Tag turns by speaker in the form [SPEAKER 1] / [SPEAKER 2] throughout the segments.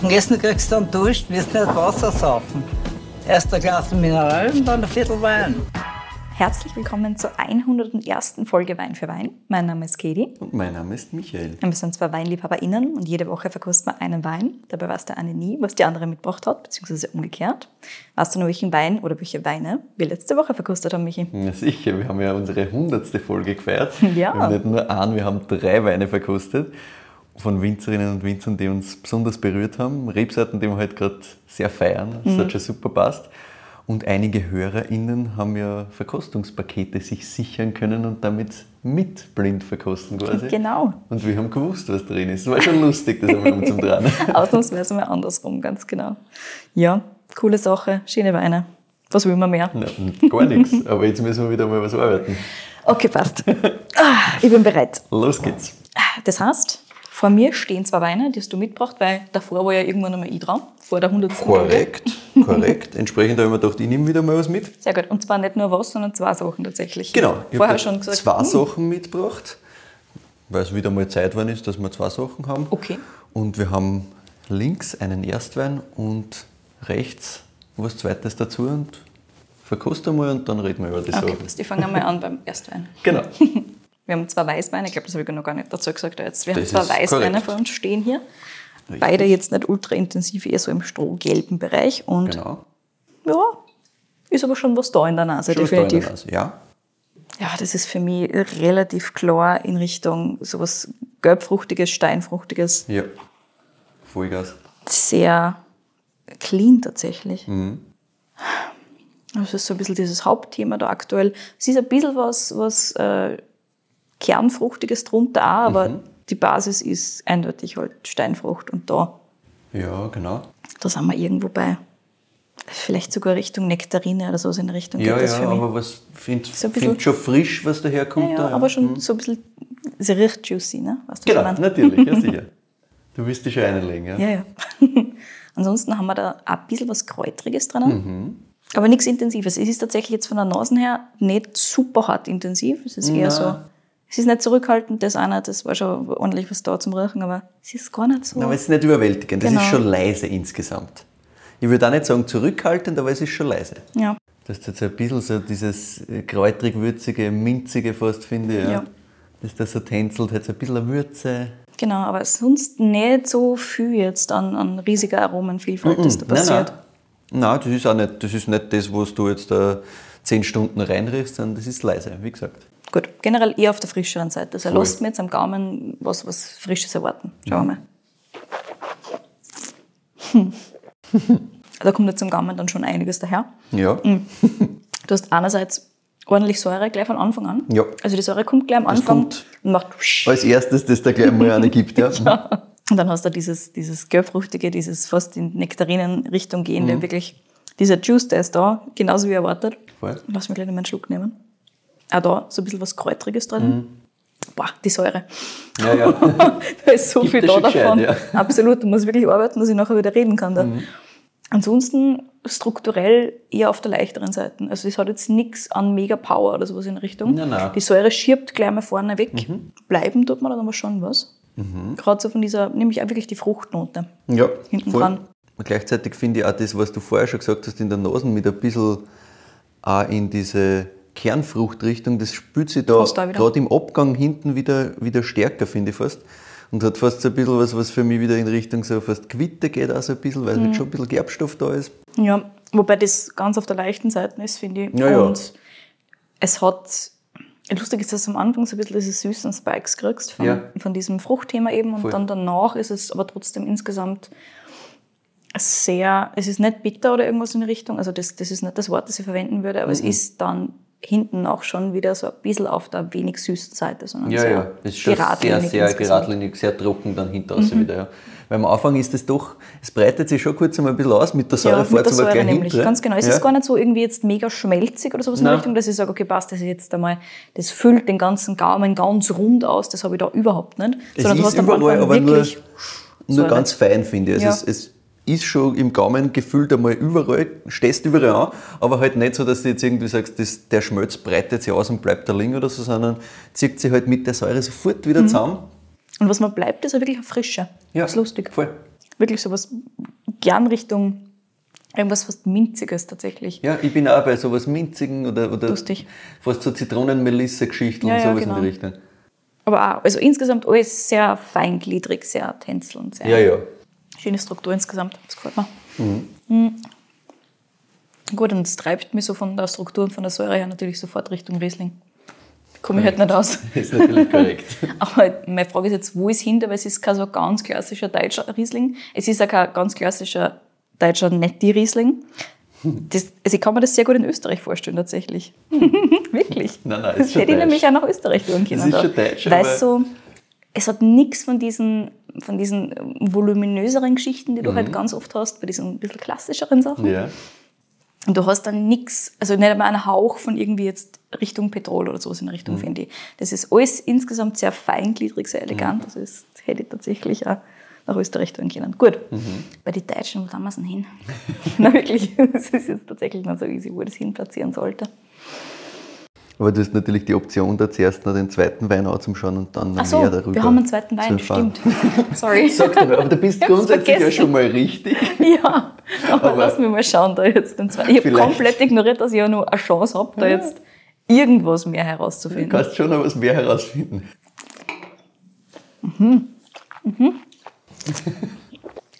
[SPEAKER 1] Am Essen kriegst du dann Dusch, wirst nicht Wasser saufen. Erst ein Glas Mineral und dann ein Viertel Wein.
[SPEAKER 2] Herzlich willkommen zur 101. Folge Wein für Wein. Mein Name ist Katie.
[SPEAKER 3] Und mein Name ist Michael.
[SPEAKER 2] Und wir sind zwei WeinliebhaberInnen und jede Woche verkosten wir einen Wein. Dabei weiß der eine nie, was die andere mitgebracht hat, beziehungsweise umgekehrt. Weißt du noch, welchen Wein oder welche Weine wir letzte Woche verkostet haben, Michi?
[SPEAKER 3] Ja, sicher. Wir haben ja unsere 100. Folge gefeiert.
[SPEAKER 2] Ja.
[SPEAKER 3] Wir haben nicht nur einen, wir haben drei Weine verkostet. Von Winzerinnen und Winzern, die uns besonders berührt haben. Rebsorten, die wir halt gerade sehr feiern. Das hat schon super passt. Und einige HörerInnen haben ja Verkostungspakete sich sichern können und damit mit blind verkosten quasi.
[SPEAKER 2] Genau.
[SPEAKER 3] Und wir haben gewusst, was drin ist. Das war schon lustig, das einmal zum dran.
[SPEAKER 2] Ausnahmsweise mal andersrum, ganz genau. Ja, coole Sache, schöne Weine. Was will man mehr?
[SPEAKER 3] Na, gar nichts. Aber jetzt müssen wir wieder mal was arbeiten.
[SPEAKER 2] Okay, passt. Ah, Ich bin bereit.
[SPEAKER 3] Los geht's.
[SPEAKER 2] Das heißt, vor mir stehen zwei Weine, die hast du mitgebracht, weil davor war ja irgendwann einmal ich dran, vor der 100. Folge.
[SPEAKER 3] Korrekt, korrekt. Entsprechend habe ich mir gedacht, ich nehme wieder mal was mit.
[SPEAKER 2] Sehr gut. Und zwar nicht nur was, sondern zwei Sachen tatsächlich.
[SPEAKER 3] Genau. Ich
[SPEAKER 2] Vorher
[SPEAKER 3] habe
[SPEAKER 2] schon gesagt.
[SPEAKER 3] zwei
[SPEAKER 2] hm,
[SPEAKER 3] Sachen mitgebracht, weil es wieder mal Zeit geworden ist, dass wir zwei Sachen haben.
[SPEAKER 2] Okay.
[SPEAKER 3] Und wir haben links einen Erstwein und rechts was Zweites dazu und verkosten mal und dann reden wir über die
[SPEAKER 2] Okay,
[SPEAKER 3] Sachen.
[SPEAKER 2] passt. Ich fange einmal an beim Erstwein.
[SPEAKER 3] Genau.
[SPEAKER 2] Wir haben zwei Weißweine, ich glaube, das habe ich noch gar nicht dazu gesagt. Jetzt. Wir
[SPEAKER 3] Das
[SPEAKER 2] haben zwei Weißweine
[SPEAKER 3] korrekt.
[SPEAKER 2] vor uns stehen hier.
[SPEAKER 3] Richtig.
[SPEAKER 2] Beide jetzt nicht ultra intensiv, eher so im strohgelben Bereich. Und
[SPEAKER 3] Genau.
[SPEAKER 2] ja, ist aber schon was da in der Nase,
[SPEAKER 3] Schon in der
[SPEAKER 2] definitiv.
[SPEAKER 3] Nase. Ja.
[SPEAKER 2] Ja, das ist für mich relativ klar in Richtung sowas gelbfruchtiges, steinfruchtiges,
[SPEAKER 3] Ja. Vollgas.
[SPEAKER 2] sehr clean tatsächlich.
[SPEAKER 3] Mhm.
[SPEAKER 2] Das ist so ein bisschen dieses Hauptthema da aktuell. Es ist ein bisschen was, was äh, Kernfruchtiges drunter auch, aber
[SPEAKER 3] Mhm.
[SPEAKER 2] die Basis ist eindeutig halt Steinfrucht und da,
[SPEAKER 3] Ja, genau.
[SPEAKER 2] da sind wir irgendwo bei vielleicht sogar Richtung Nektarine oder so in Richtung
[SPEAKER 3] Ja,
[SPEAKER 2] geht das
[SPEAKER 3] ja,
[SPEAKER 2] für mich.
[SPEAKER 3] aber was finde
[SPEAKER 2] So
[SPEAKER 3] find schon frisch, was daherkommt.
[SPEAKER 2] ja,
[SPEAKER 3] da,
[SPEAKER 2] ja, aber schon so ein bisschen, es riecht juicy, ne? Weißt du,
[SPEAKER 3] Genau, natürlich, ja sicher. Du willst dich schon einlegen, ja?
[SPEAKER 2] Ja, ja. Ansonsten haben wir da auch ein bisschen was Kräutriges drinnen.
[SPEAKER 3] Mhm.
[SPEAKER 2] Aber nichts Intensives. Es ist tatsächlich jetzt von der Nase her nicht super hart intensiv. Es ist eher so, es ist nicht zurückhaltend, das auch nicht. Das war schon ordentlich was da zum Riechen, aber es ist gar nicht so.
[SPEAKER 3] Aber es ist nicht überwältigend, das
[SPEAKER 2] Genau.
[SPEAKER 3] ist schon leise insgesamt. Ich würde auch nicht sagen zurückhaltend, aber es ist schon leise.
[SPEAKER 2] ja.
[SPEAKER 3] Das ist jetzt ein bisschen so dieses äh, kräutrig-würzige, minzige fast, finde ich. Ja.
[SPEAKER 2] Ja.
[SPEAKER 3] Das da so tänzelt, hat so ein bisschen eine Würze.
[SPEAKER 2] Genau, aber sonst nicht so viel jetzt an, an riesiger Aromenvielfalt, das da
[SPEAKER 3] Nein,
[SPEAKER 2] passiert.
[SPEAKER 3] nein. Nein, das ist auch nicht das, ist nicht das was du jetzt da zehn Stunden reinriechst, sondern das ist leise, wie gesagt.
[SPEAKER 2] Gut, generell eher auf der frischeren Seite. Also
[SPEAKER 3] Voll.
[SPEAKER 2] lasst mir jetzt am Gaumen was, was Frisches erwarten. Schauen wir mal. Hm. Da kommt jetzt am Gaumen dann schon einiges daher.
[SPEAKER 3] Ja,
[SPEAKER 2] Mhm. Du hast einerseits ordentlich Säure gleich von Anfang an.
[SPEAKER 3] Ja.
[SPEAKER 2] Also die Säure kommt gleich am Anfang und macht
[SPEAKER 3] als erstes, das da gleich mal eine gibt. Ja.
[SPEAKER 2] und dann hast du dieses, dieses Gelbfruchtige, dieses fast in Nektarinen-Richtung gehende,
[SPEAKER 3] Mhm.
[SPEAKER 2] wirklich dieser Juice, der ist da, genauso wie erwartet.
[SPEAKER 3] Voll.
[SPEAKER 2] Lass mich gleich noch einen Schluck nehmen. Auch da so ein bisschen was Kräutriges drin.
[SPEAKER 3] Mhm.
[SPEAKER 2] Boah, die Säure.
[SPEAKER 3] Ja, ja.
[SPEAKER 2] Da ist so
[SPEAKER 3] Gibt
[SPEAKER 2] viel da
[SPEAKER 3] schon gescheit,
[SPEAKER 2] davon.
[SPEAKER 3] ja.
[SPEAKER 2] Absolut, du musst wirklich arbeiten, dass ich nachher wieder reden kann. Da.
[SPEAKER 3] Mhm.
[SPEAKER 2] Ansonsten strukturell eher auf der leichteren Seite. Also es hat jetzt nichts an mega Power oder sowas in Richtung.
[SPEAKER 3] Nein, nein.
[SPEAKER 2] Die Säure schirbt gleich mal vorne weg.
[SPEAKER 3] Mhm.
[SPEAKER 2] Bleiben tut man dann aber schon was. Gerade so von dieser, nämlich auch wirklich die Fruchtnote.
[SPEAKER 3] Ja,
[SPEAKER 2] Hinten
[SPEAKER 3] voll.
[SPEAKER 2] dran.
[SPEAKER 3] Und gleichzeitig finde ich auch das, was du vorher schon gesagt hast, in der Nase mit ein bisschen auch in diese Kernfruchtrichtung, das spürt sich da
[SPEAKER 2] da
[SPEAKER 3] gerade im Abgang hinten wieder, wieder stärker, finde ich fast. Und hat fast so ein bisschen was, was für mich wieder in Richtung so fast Quitte geht, auch so ein bisschen, weil
[SPEAKER 2] Mhm.
[SPEAKER 3] halt schon ein bisschen Gerbstoff da ist.
[SPEAKER 2] Ja, wobei das ganz auf der leichten Seite ist, finde ich.
[SPEAKER 3] Ja, ja.
[SPEAKER 2] Und es hat, lustig ist, dass du am Anfang so ein bisschen diese süßen Spikes kriegst von,
[SPEAKER 3] Ja.
[SPEAKER 2] von diesem Fruchtthema eben und
[SPEAKER 3] Voll.
[SPEAKER 2] dann danach ist es aber trotzdem insgesamt sehr, es ist nicht bitter oder irgendwas in die Richtung, also das, das ist nicht das Wort, das ich verwenden würde, aber es
[SPEAKER 3] Mhm.
[SPEAKER 2] ist dann hinten auch schon wieder so ein bisschen auf der wenig süßen Seite, sondern
[SPEAKER 3] Ja,
[SPEAKER 2] sehr
[SPEAKER 3] ja, das ist schon sehr,
[SPEAKER 2] geradlinig
[SPEAKER 3] sehr geradlinig, sehr trocken dann hinter raus wieder. Ja. Weil am Anfang ist es doch, es breitet sich schon kurz einmal ein bisschen aus, mit der Säure
[SPEAKER 2] Ja,
[SPEAKER 3] fährt
[SPEAKER 2] der
[SPEAKER 3] es aber gleich
[SPEAKER 2] nämlich,
[SPEAKER 3] hinter.
[SPEAKER 2] ganz genau. Es
[SPEAKER 3] ja.
[SPEAKER 2] ist gar nicht so irgendwie jetzt mega schmelzig oder sowas in
[SPEAKER 3] Nein.
[SPEAKER 2] der Richtung, dass ich sage, okay, passt, das ist jetzt einmal, das füllt den ganzen Gaumen ganz rund aus, das habe ich da überhaupt nicht.
[SPEAKER 3] Es
[SPEAKER 2] Sondern du
[SPEAKER 3] ist
[SPEAKER 2] hast am
[SPEAKER 3] überall, aber nur,
[SPEAKER 2] wirklich
[SPEAKER 3] nur
[SPEAKER 2] Säure.
[SPEAKER 3] ganz fein, finde ich.
[SPEAKER 2] Ja.
[SPEAKER 3] es, es ist schon im Gaumen gefühlt einmal überall, stehst überall an, aber halt nicht so, dass du jetzt irgendwie sagst, das, der Schmelz breitet sich aus und bleibt da liegen oder so, sondern zieht sich halt mit der Säure sofort wieder
[SPEAKER 2] Mhm.
[SPEAKER 3] zusammen.
[SPEAKER 2] Und was mir bleibt, ist auch wirklich eine Frische.
[SPEAKER 3] Ja,
[SPEAKER 2] Das ist lustig.
[SPEAKER 3] Voll.
[SPEAKER 2] wirklich sowas gern Richtung irgendwas fast Minziges tatsächlich.
[SPEAKER 3] Ja, ich bin auch bei sowas Minzigen oder, oder
[SPEAKER 2] Lustig.
[SPEAKER 3] fast so Zitronenmelisse-Geschichten
[SPEAKER 2] Ja,
[SPEAKER 3] und
[SPEAKER 2] ja,
[SPEAKER 3] sowas
[SPEAKER 2] genau.
[SPEAKER 3] in die Richtung.
[SPEAKER 2] Aber auch, also insgesamt alles sehr feingliedrig, sehr tänzelnd, sehr
[SPEAKER 3] Ja, ja.
[SPEAKER 2] Schöne Struktur insgesamt. Das gefällt mir. Mhm. Gut, und es treibt mich so von der Struktur und von der Säure her natürlich sofort Richtung Riesling. Komme ich halt nicht aus.
[SPEAKER 3] Ist natürlich korrekt.
[SPEAKER 2] Aber meine Frage ist jetzt, wo ist hinter? Weil es ist kein so ganz klassischer deutscher Riesling. Es ist auch kein ganz klassischer deutscher Netti-Riesling. Das, also ich kann mir das sehr gut in Österreich vorstellen, tatsächlich. Wirklich.
[SPEAKER 3] Nein, nein, ist
[SPEAKER 2] das
[SPEAKER 3] schon
[SPEAKER 2] hätte ich nämlich auch nach Österreich tun können.
[SPEAKER 3] ist
[SPEAKER 2] da.
[SPEAKER 3] schon deutsch,
[SPEAKER 2] Weil so, es hat nichts von diesen, von diesen voluminöseren Geschichten, die du halt ganz oft hast, bei diesen ein bisschen klassischeren Sachen.
[SPEAKER 3] Mhm. Ja.
[SPEAKER 2] Und du hast dann nichts, also nicht einmal einen Hauch von irgendwie jetzt Richtung Petrol oder sowas in Richtung,
[SPEAKER 3] Mhm.
[SPEAKER 2] finde ich. Das ist alles insgesamt sehr feingliedrig, sehr elegant. Also das hätte ich tatsächlich auch nach Österreich tun können. Gut,
[SPEAKER 3] Mhm.
[SPEAKER 2] bei den Deutschen, wo haben wir es denn hin? Na wirklich, das ist jetzt tatsächlich nicht so easy, wo ich das hinplatzieren sollte.
[SPEAKER 3] Aber du hast natürlich die Option, da zuerst noch den zweiten Wein anzuschauen und dann noch
[SPEAKER 2] Ach so,
[SPEAKER 3] mehr darüber
[SPEAKER 2] wir haben einen zweiten Wein, stimmt. Sorry.
[SPEAKER 3] Sag dir mal, aber du bist grundsätzlich ja schon mal richtig.
[SPEAKER 2] Ja, aber,
[SPEAKER 3] Aber-
[SPEAKER 2] lass mich mal schauen, da jetzt den zweiten. Ich habe komplett ignoriert, dass ich ja noch eine Chance habe, da jetzt irgendwas mehr
[SPEAKER 3] Du
[SPEAKER 2] herauszufinden.
[SPEAKER 3] kannst schon noch was mehr herausfinden.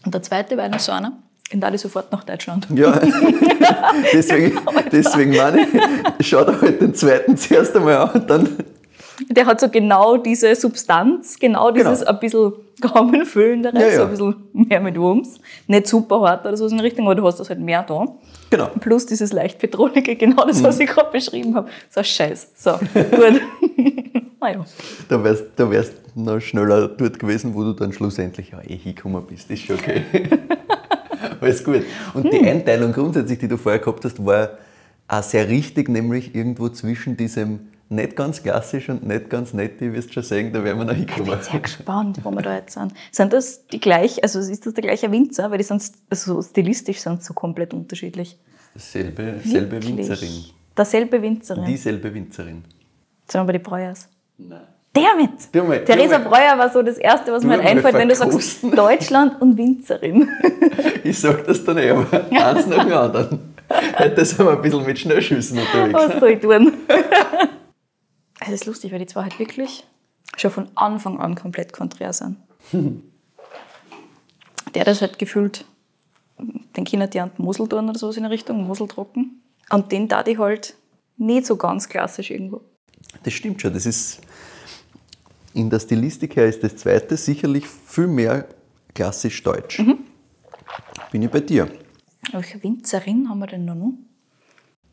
[SPEAKER 2] Und der zweite Wein ist so einer, da ich sofort nach Deutschland.
[SPEAKER 3] Ja, deswegen, deswegen meine ich, schau dir halt den zweiten zuerst einmal an und dann.
[SPEAKER 2] Der hat so genau diese Substanz, genau dieses
[SPEAKER 3] Genau.
[SPEAKER 2] ein bisschen gaumenfüllendere,
[SPEAKER 3] Ja, ja.
[SPEAKER 2] so ein bisschen mehr mit Wumms. Nicht super hart oder so in Richtung, aber du hast das halt mehr da.
[SPEAKER 3] Genau.
[SPEAKER 2] Plus dieses leicht petrolige, genau das,
[SPEAKER 3] Mhm.
[SPEAKER 2] was ich gerade beschrieben habe. So Scheiß. So, gut. naja.
[SPEAKER 3] Da wärst da wärst noch schneller dort gewesen, wo du dann schlussendlich ja, eh hingekommen bist. Ist schon okay. Alles gut. Und die Einteilung grundsätzlich, die du vorher gehabt hast, war auch sehr richtig, nämlich irgendwo zwischen diesem nicht ganz klassisch und nicht ganz nett, du wirst schon sagen, da werden wir noch hinkommen.
[SPEAKER 2] Sehr gespannt, wo wir da jetzt sind. Sind das die gleich, also ist das der gleiche Winzer? Weil die sind also stilistisch sind so komplett unterschiedlich.
[SPEAKER 3] Selbe, selbe? Winzerin.
[SPEAKER 2] Derselbe Winzerin.
[SPEAKER 3] Dieselbe Winzerin.
[SPEAKER 2] Sind wir bei den Breuers.
[SPEAKER 3] Nein.
[SPEAKER 2] Damit!
[SPEAKER 3] Mal-
[SPEAKER 2] Theresa Breuer war so das Erste, was mir einfällt, wenn du sagst. Deutschland und Winzerin.
[SPEAKER 3] Ich sag das dann eh, aber eins nach dem anderen. Heute sind wir ein bisschen mit Schnellschüssen unterwegs.
[SPEAKER 2] Was soll ich tun? Es ist lustig, weil die zwei halt wirklich schon von Anfang an komplett konträr sind. Der das halt gefühlt, den Kindern die an Mosel tun oder so in der Richtung, Mosel trocken. Und den da die halt nicht so ganz klassisch irgendwo.
[SPEAKER 3] Das stimmt schon. Das ist in der Stilistik her ist das zweite sicherlich viel mehr klassisch deutsch.
[SPEAKER 2] Mhm.
[SPEAKER 3] Bin ich bei dir.
[SPEAKER 2] Welche Winzerin haben wir denn da noch?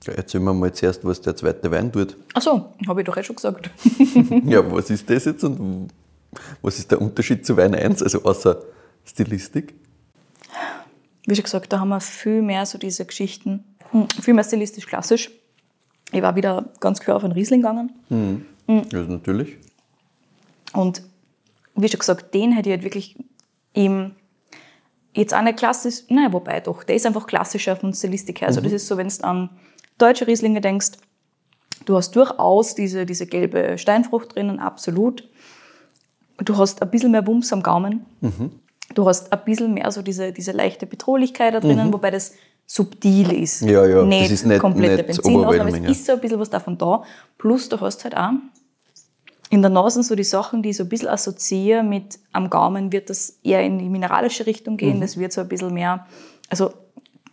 [SPEAKER 3] Ja, erzähl mir mal zuerst, was der zweite Wein tut.
[SPEAKER 2] Ach so, habe ich doch eh schon gesagt.
[SPEAKER 3] Ja, was ist das jetzt und was ist der Unterschied zu Wein 1, also außer Stilistik?
[SPEAKER 2] Wie schon gesagt, da haben wir viel mehr so diese Geschichten, hm, viel mehr stilistisch klassisch. Ich war wieder ganz klar auf einen Riesling gegangen. Mhm.
[SPEAKER 3] Ja, natürlich.
[SPEAKER 2] Und wie schon gesagt, den hätte ich halt wirklich im, jetzt auch nicht klassisch, naja, wobei doch, der ist einfach klassischer von Stilistik her. Also das ist so, wenn du an deutsche Rieslinge denkst, du hast durchaus diese, diese gelbe Steinfrucht drinnen, absolut. Du hast ein bisschen mehr Wumms am Gaumen. Du hast ein bisschen mehr so diese, diese leichte Betrohlichkeit da drinnen, wobei das subtil ist.
[SPEAKER 3] Ja, ja, das ist nicht-
[SPEAKER 2] komplette
[SPEAKER 3] nicht
[SPEAKER 2] Benzin, aber es
[SPEAKER 3] ja.
[SPEAKER 2] ist so ein bisschen was davon da. Plus du hast halt auch in der Nase so die Sachen, die ich so ein bisschen assoziiere mit am Gaumen, wird das eher in die mineralische Richtung
[SPEAKER 3] Mhm.
[SPEAKER 2] gehen. Das wird so ein bisschen mehr, also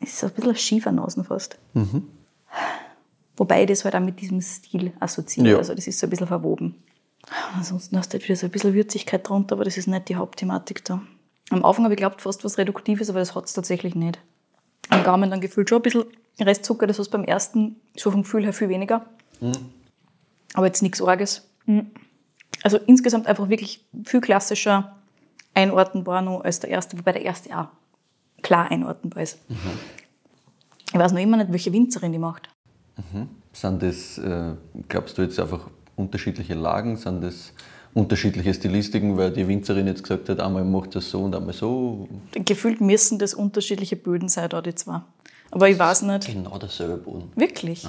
[SPEAKER 2] es ist so ein bisschen schiefer Nasen fast.
[SPEAKER 3] Mhm.
[SPEAKER 2] Wobei ich das halt auch mit diesem Stil assoziiere.
[SPEAKER 3] Ja.
[SPEAKER 2] Also das ist so ein bisschen verwoben. Ansonsten hast du halt wieder so ein bisschen Würzigkeit drunter, aber das ist nicht die Hauptthematik da. Am Anfang habe ich geglaubt, fast was Reduktives, aber das hat es tatsächlich nicht. Am Gaumen dann gefühlt schon ein bisschen Restzucker, das hast du beim ersten so vom Gefühl her viel weniger. Aber jetzt nichts Arges. Mhm. Also insgesamt einfach wirklich viel klassischer einordnbar noch als der erste, wobei der erste auch klar einordnbar ist. Ich weiß noch immer nicht, welche Winzerin die macht.
[SPEAKER 3] Sind das, äh, glaubst du jetzt einfach unterschiedliche Lagen? Sind das unterschiedliche Stilistiken, weil die Winzerin jetzt gesagt hat, einmal macht das so und einmal so?
[SPEAKER 2] Gefühlt müssen das unterschiedliche Böden sein, da die zwei. Aber ich weiß nicht.
[SPEAKER 3] Genau derselbe Boden.
[SPEAKER 2] Wirklich.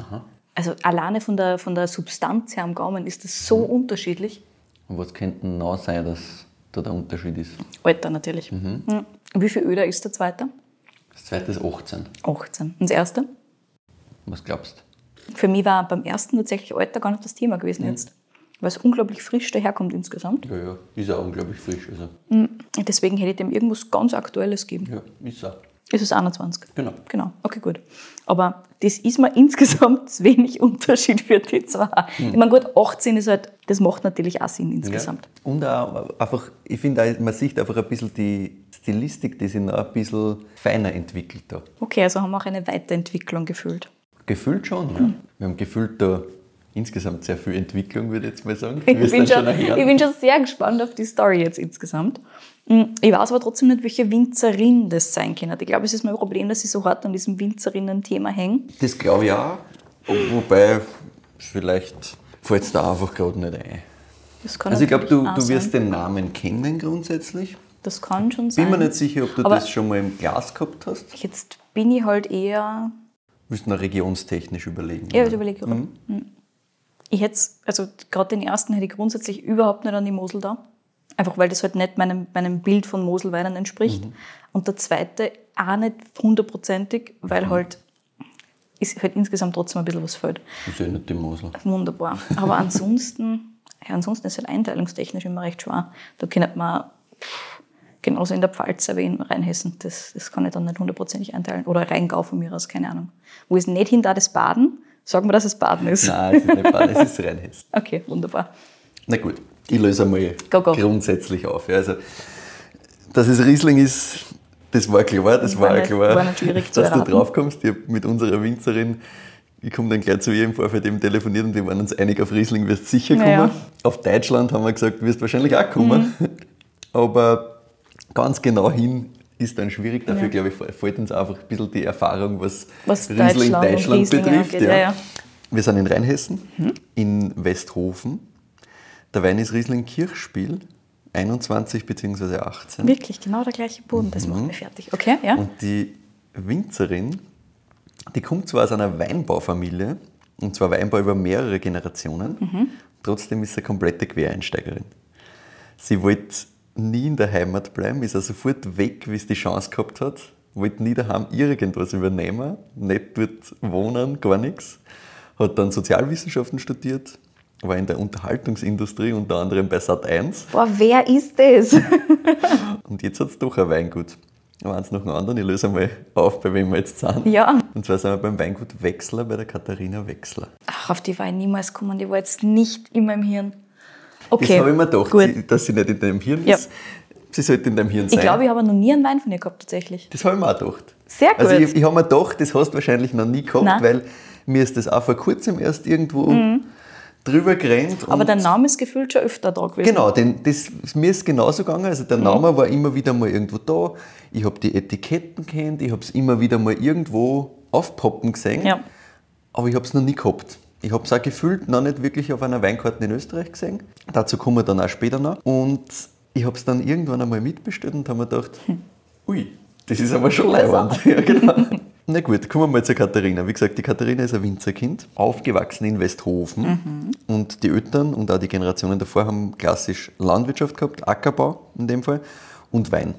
[SPEAKER 2] Also alleine von der, von der Substanz her am Gaumen ist das so unterschiedlich.
[SPEAKER 3] Und was könnte noch sein, dass da der Unterschied ist.
[SPEAKER 2] Alter natürlich. Mhm. Wie viel Öder ist der zweite?
[SPEAKER 3] Das zweite ist 18.
[SPEAKER 2] 18. Und das erste?
[SPEAKER 3] Was glaubst du?
[SPEAKER 2] Für mich war beim ersten tatsächlich Alter gar nicht das Thema gewesen jetzt. Weil es unglaublich frisch daherkommt insgesamt.
[SPEAKER 3] Ja, ja, ist auch unglaublich frisch. Also,
[SPEAKER 2] Deswegen hätte ich dem irgendwas ganz Aktuelles geben.
[SPEAKER 3] ja, ist
[SPEAKER 2] Ist es 21?
[SPEAKER 3] Genau.
[SPEAKER 2] Genau, okay, gut. Aber das ist mir insgesamt zu wenig Unterschied für die zwei. Ich meine, gut, 18 ist halt, das macht natürlich auch Sinn insgesamt.
[SPEAKER 3] Ja. Und auch einfach, ich finde, man sieht einfach ein bisschen die Stilistik, die sich noch ein bisschen feiner entwickelt da.
[SPEAKER 2] Okay, also haben wir auch eine Weiterentwicklung gefühlt.
[SPEAKER 3] Gefühlt schon, ja. Wir haben gefühlt da insgesamt sehr viel Entwicklung, würde ich jetzt mal sagen.
[SPEAKER 2] Ich bin, schon,
[SPEAKER 3] erhören.
[SPEAKER 2] ich bin schon sehr gespannt auf die Story jetzt insgesamt. Mm, Ich weiß aber trotzdem nicht, welche Winzerin das sein kann. Ich glaube, es ist mein Problem, dass ich so hart an diesem Winzerinnen-Thema hänge.
[SPEAKER 3] Das glaube ich auch. Wobei, vielleicht fällt es da einfach gerade nicht ein. Also ich glaube, du, du wirst
[SPEAKER 2] sein.
[SPEAKER 3] den Namen kennen grundsätzlich.
[SPEAKER 2] Das kann schon sein.
[SPEAKER 3] Bin mir nicht sicher, ob du
[SPEAKER 2] Aber-
[SPEAKER 3] das schon mal im Glas gehabt hast.
[SPEAKER 2] Jetzt bin ich halt eher
[SPEAKER 3] Müsst noch regionstechnisch überlegen.
[SPEAKER 2] Ja, ich überlege gerade. Mhm. Ich hätte, also gerade den ersten hätte ich grundsätzlich überhaupt nicht an die Mosel da. Einfach weil das halt nicht meinem, meinem Bild von Moselweidern entspricht. Und der zweite auch nicht hundertprozentig, weil halt, ist halt insgesamt trotzdem ein bisschen was fehlt.
[SPEAKER 3] Das ist ja nicht die Mosel.
[SPEAKER 2] Wunderbar. Aber ansonsten, ja, ansonsten ist halt einteilungstechnisch immer recht schwer. Da könnte man genauso in der Pfalz wie in Rheinhessen, das, das kann ich dann nicht hundertprozentig einteilen. Oder Rheingau von mir aus, keine Ahnung. Wo ist nicht hinter das Baden? Sagen wir, dass es Baden ist.
[SPEAKER 3] Nein, es ist nicht Baden, es ist Rheinhessen.
[SPEAKER 2] Okay, wunderbar.
[SPEAKER 3] Na gut, ich löse einmal
[SPEAKER 2] Go, go.
[SPEAKER 3] grundsätzlich auf. Ja, also, dass es Riesling ist, das war klar, das war,
[SPEAKER 2] War nicht-
[SPEAKER 3] klar,
[SPEAKER 2] war nicht
[SPEAKER 3] dass du
[SPEAKER 2] erraten.
[SPEAKER 3] drauf kommst. Ich hab mit unserer Winzerin, ich komme dann gleich zu ihr im Vorfeld eben telefoniert und wir waren uns einig, auf Riesling wirst du sicher kommen.
[SPEAKER 2] Ja, Mhm. ja.
[SPEAKER 3] Auf Deutschland haben wir gesagt, wirst wahrscheinlich auch kommen. Aber ganz genau hin ist dann schwierig. Dafür,
[SPEAKER 2] Ja.
[SPEAKER 3] glaube ich, fällt uns einfach ein bisschen die Erfahrung, was,
[SPEAKER 2] Was
[SPEAKER 3] Riesling
[SPEAKER 2] Deutschland
[SPEAKER 3] Deutschland
[SPEAKER 2] Riesling
[SPEAKER 3] betrifft.
[SPEAKER 2] angeht, ja, ja.
[SPEAKER 3] Wir sind in Rheinhessen, in Westhofen. Der Wein ist Riesling Kirchspiel, 21 bzw. 18.
[SPEAKER 2] Wirklich, genau der gleiche Boden, das macht mich fertig. Okay, ja?
[SPEAKER 3] Mhm. Und die Winzerin, die kommt zwar aus einer Weinbaufamilie, und zwar Weinbau über mehrere Generationen,
[SPEAKER 2] Mhm.
[SPEAKER 3] trotzdem ist sie eine komplette Quereinsteigerin. Sie wollte nie in der Heimat bleiben, ist also sofort weg, wie es die Chance gehabt hat, wollte nie daheim irgendwas übernehmen, nicht dort wohnen, gar nichts. Hat dann Sozialwissenschaften studiert, war in der Unterhaltungsindustrie, unter anderem bei Sat1
[SPEAKER 2] Boah, wer ist das?
[SPEAKER 3] und jetzt hat es doch ein Weingut. Eins nach dem anderen. Ich löse einmal auf, bei wem wir jetzt sind.
[SPEAKER 2] ja.
[SPEAKER 3] Und zwar sind wir beim Weingut Wechsler, bei der Katharina Wechsler.
[SPEAKER 2] Ach, auf die war ich niemals gekommen, die war jetzt nicht in meinem Hirn.
[SPEAKER 3] Das
[SPEAKER 2] Okay,
[SPEAKER 3] habe ich mir gedacht,
[SPEAKER 2] gut.
[SPEAKER 3] dass sie nicht in deinem Hirn
[SPEAKER 2] Ja.
[SPEAKER 3] ist. Sie sollte in deinem Hirn sein.
[SPEAKER 2] Ich glaube, ich habe noch nie einen Wein von ihr gehabt, tatsächlich.
[SPEAKER 3] das habe ich mir auch gedacht.
[SPEAKER 2] Sehr gut.
[SPEAKER 3] Also ich, ich habe mir gedacht, das hast du wahrscheinlich noch nie gehabt,
[SPEAKER 2] Nein.
[SPEAKER 3] weil mir ist das auch vor kurzem erst irgendwo drüber gerannt.
[SPEAKER 2] Mhm. Aber der Name ist gefühlt schon öfter da gewesen.
[SPEAKER 3] Genau, denn das, mir ist genauso gegangen. Also
[SPEAKER 2] Mhm.
[SPEAKER 3] der Name war immer wieder mal irgendwo da. Ich habe die Etiketten kennt, ich habe es immer wieder mal irgendwo aufpoppen gesehen.
[SPEAKER 2] Ja.
[SPEAKER 3] Aber ich habe es noch nie gehabt. Ich habe es auch gefühlt noch nicht wirklich auf einer Weinkarte in Österreich gesehen. Dazu kommen wir dann auch später noch. Und ich habe es dann irgendwann einmal mitbestellt und habe mir gedacht, ui, das ist aber schon leibend. Ja, genau. Na gut, kommen wir mal zur Katharina. Wie gesagt, die Katharina ist ein Winzerkind, aufgewachsen in Westhofen. Und die Eltern und auch die Generationen davor haben klassisch Landwirtschaft gehabt, Ackerbau in dem Fall und Wein.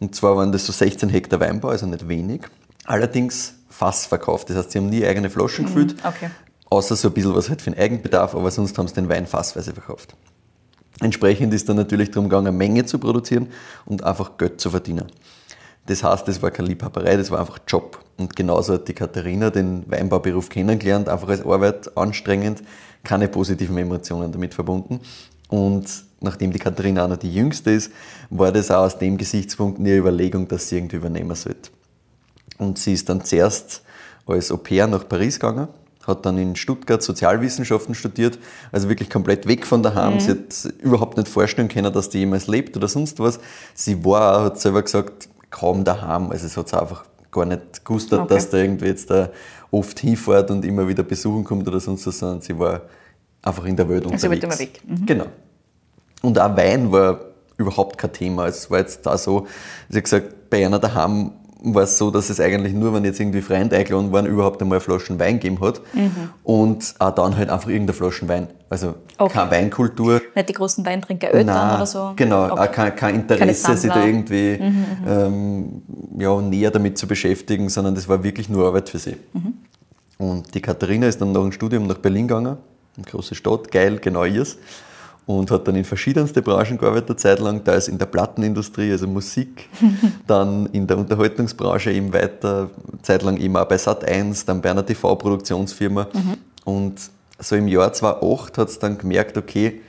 [SPEAKER 3] Und zwar waren das so 16 Hektar Weinbau, also nicht wenig. Allerdings Fassverkauf. Das heißt, sie haben nie eigene Flaschen gefüllt.
[SPEAKER 2] okay.
[SPEAKER 3] Außer so ein bisschen was halt für den Eigenbedarf, aber sonst haben sie den Wein fassweise verkauft. Entsprechend ist dann natürlich darum gegangen, eine Menge zu produzieren und einfach Geld zu verdienen. Das heißt, das war keine Liebhaberei, das war einfach Job. Und genauso hat die Katharina den Weinbauberuf kennengelernt, einfach als Arbeit anstrengend, keine positiven Emotionen damit verbunden. Und nachdem die Katharina auch noch die Jüngste ist, war das auch aus dem Gesichtspunkt eine Überlegung, dass sie irgendwie übernehmen sollte. Und sie ist dann zuerst als Au pair nach Paris gegangen, hat dann in Stuttgart Sozialwissenschaften studiert, also wirklich komplett weg von daheim. Sie hat überhaupt nicht vorstellen können, dass die jemals lebt oder sonst was. Sie war, hat selber gesagt, kaum daheim. Also es hat sie einfach gar nicht gewusst,
[SPEAKER 2] Okay.
[SPEAKER 3] dass da irgendwie jetzt da oft hinfährt und immer wieder besuchen kommt oder sonst was, sondern sie war einfach in der Welt unterwegs.
[SPEAKER 2] Sie wollte immer weg. Mhm.
[SPEAKER 3] Genau. Und auch Wein war überhaupt kein Thema. Es war jetzt da so, sie hat gesagt, bei einer daheim war es so, dass es eigentlich nur, wenn jetzt irgendwie Freunde eingeladen waren, überhaupt einmal Flaschen Wein gegeben hat. Und auch dann halt einfach irgendeine Flaschen Wein. Also
[SPEAKER 2] Okay.
[SPEAKER 3] keine Weinkultur.
[SPEAKER 2] Nicht die großen Weintrinker Eltern oder so.
[SPEAKER 3] Genau,
[SPEAKER 2] Okay.
[SPEAKER 3] auch kein, kein Interesse, sich da irgendwie ähm, ja, näher damit zu beschäftigen, sondern das war wirklich nur Arbeit für sie. Und die Katharina ist dann nach dem Studium nach Berlin gegangen, eine große Stadt, geil, genau ihrs. Und hat dann in verschiedenste Branchen gearbeitet, eine Zeit lang, teils in der Plattenindustrie, also Musik, dann in der Unterhaltungsbranche eben weiter, Zeit lang eben auch bei Sat1, dann bei einer TV-Produktionsfirma. Und so im Jahr 2008 hat es dann gemerkt, okay,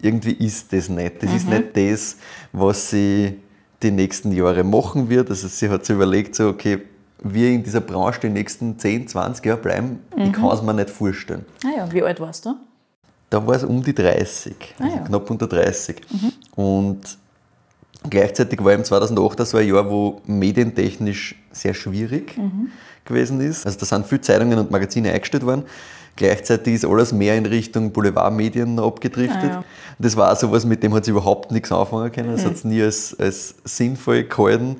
[SPEAKER 3] irgendwie ist das nicht. Das ist nicht das, was sie die nächsten Jahre machen wird. Also sie hat sich überlegt, so, okay, wir in dieser Branche die nächsten 10, 20 Jahre bleiben, ich kann es mir nicht vorstellen.
[SPEAKER 2] Ah ja, wie alt warst du?
[SPEAKER 3] Da war es um die 30, also
[SPEAKER 2] Ah ja.
[SPEAKER 3] knapp unter 30. Und gleichzeitig war im 2008 so ein Jahr, wo medientechnisch sehr schwierig gewesen ist. Also da sind viele Zeitungen und Magazine eingestellt worden. Gleichzeitig ist alles mehr in Richtung Boulevardmedien abgedriftet.
[SPEAKER 2] Ah ja.
[SPEAKER 3] Das war auch sowas, mit dem hat sie überhaupt nichts anfangen können. Das hat sie nie als, als sinnvoll gehalten.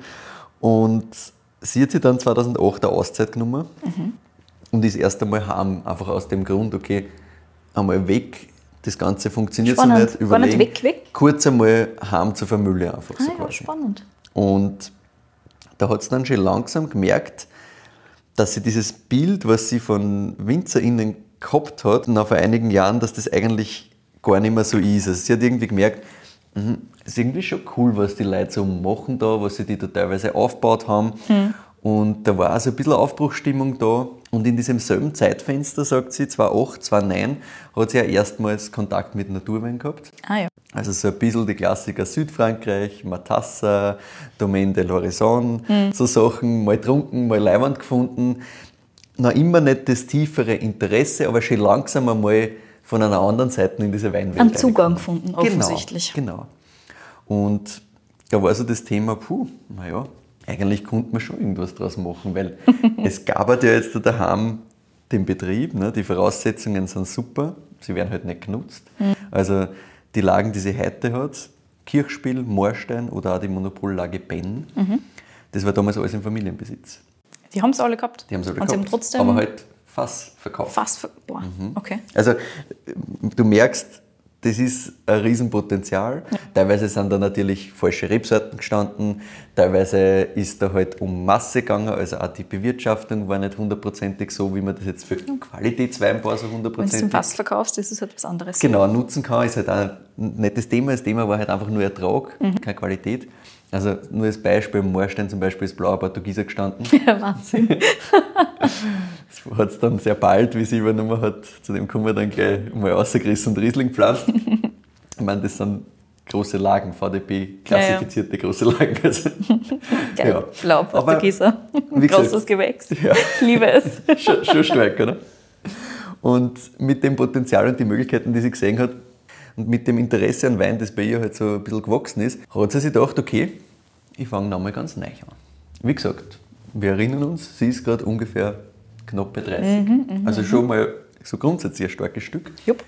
[SPEAKER 3] Und sie hat sich dann 2008 eine Auszeit genommen und ist erst einmal heim, einfach aus dem Grund, okay, einmal weg, das Ganze funktioniert so
[SPEAKER 2] Spannend.
[SPEAKER 3] nicht,
[SPEAKER 2] Gar nicht
[SPEAKER 3] überlegen.
[SPEAKER 2] weg, weg?
[SPEAKER 3] Kurz einmal heim zur Familie einfach
[SPEAKER 2] Ah
[SPEAKER 3] so
[SPEAKER 2] ja, spannend.
[SPEAKER 3] Und da hat sie dann schon langsam gemerkt, dass sie dieses Bild, was sie von WinzerInnen gehabt hat, nach einigen Jahren, dass das eigentlich gar nicht mehr so ist. Also sie hat irgendwie gemerkt, mhm, es ist irgendwie schon cool, was die Leute so machen da, was sie die da teilweise aufgebaut haben. Und da war also ein bisschen Aufbruchsstimmung da. Und in diesem selben Zeitfenster, sagt sie, 2008, 2009, hat sie ja erstmals Kontakt mit Naturwein gehabt.
[SPEAKER 2] Ah ja.
[SPEAKER 3] Also so ein bisschen die Klassiker Südfrankreich, Matassa, Domaine de l'Horizon, so Sachen, mal trunken, mal Leiwand gefunden. Noch immer nicht das tiefere Interesse, aber schon langsam einmal von einer anderen Seite in diese Weinwelt.
[SPEAKER 2] Einen Zugang gefunden,
[SPEAKER 3] Genau,
[SPEAKER 2] offensichtlich.
[SPEAKER 3] Genau. Und da war so das Thema, puh, naja, eigentlich konnte man schon irgendwas draus machen, weil es gab halt ja jetzt da daheim den Betrieb, ne? die Voraussetzungen sind super, sie werden halt nicht genutzt. Also die Lagen, die sie heute hat, Kirchspiel, Moorstein oder auch die Monopollage Benn, das war damals alles im Familienbesitz.
[SPEAKER 2] Die haben es alle gehabt.
[SPEAKER 3] Die haben sie alle
[SPEAKER 2] Und sie haben
[SPEAKER 3] gehabt,
[SPEAKER 2] trotzdem
[SPEAKER 3] aber halt Fass verkauft.
[SPEAKER 2] fast. Ver Boah,
[SPEAKER 3] Mhm.
[SPEAKER 2] okay.
[SPEAKER 3] Also du merkst, das ist ein Riesenpotenzial. Teilweise sind da natürlich falsche Rebsorten gestanden, teilweise ist da halt um Masse gegangen, also auch die Bewirtschaftung war nicht hundertprozentig so, wie man das jetzt für Qualitätsweinbau so
[SPEAKER 2] Wenn du
[SPEAKER 3] hundertprozentig
[SPEAKER 2] Fass verkaufst, ist es halt was anderes.
[SPEAKER 3] genau nutzen kann, ist halt auch nicht das Thema. Das Thema war halt einfach nur Ertrag, keine Qualität. Also nur als Beispiel, im Moorstein zum Beispiel ist blauer Portugieser gestanden.
[SPEAKER 2] Ja, Wahnsinn.
[SPEAKER 3] Das hat es dann sehr bald, wie sie übernommen hat, zu dem kommen wir dann gleich mal rausgerissen und Riesling gepflanzt. ich meine, das sind große Lagen, VDP, klassifizierte große Lagen. Also,
[SPEAKER 2] Geil.
[SPEAKER 3] Ja.
[SPEAKER 2] Blau,
[SPEAKER 3] Aber,
[SPEAKER 2] Portugieser. Großes Gewächs.
[SPEAKER 3] Ja.
[SPEAKER 2] Liebe es.
[SPEAKER 3] schon, schon stark, oder? Und mit dem Potenzial und die Möglichkeiten, die sie gesehen hat, und mit dem Interesse an Wein, das bei ihr halt so ein bisschen gewachsen ist, hat sie sich gedacht, okay, ich fange nochmal ganz neu an. Wie gesagt, wir erinnern uns, sie ist gerade ungefähr knapp bei 30. also schon mal so grundsätzlich ein starkes Stück.
[SPEAKER 2] Jupp.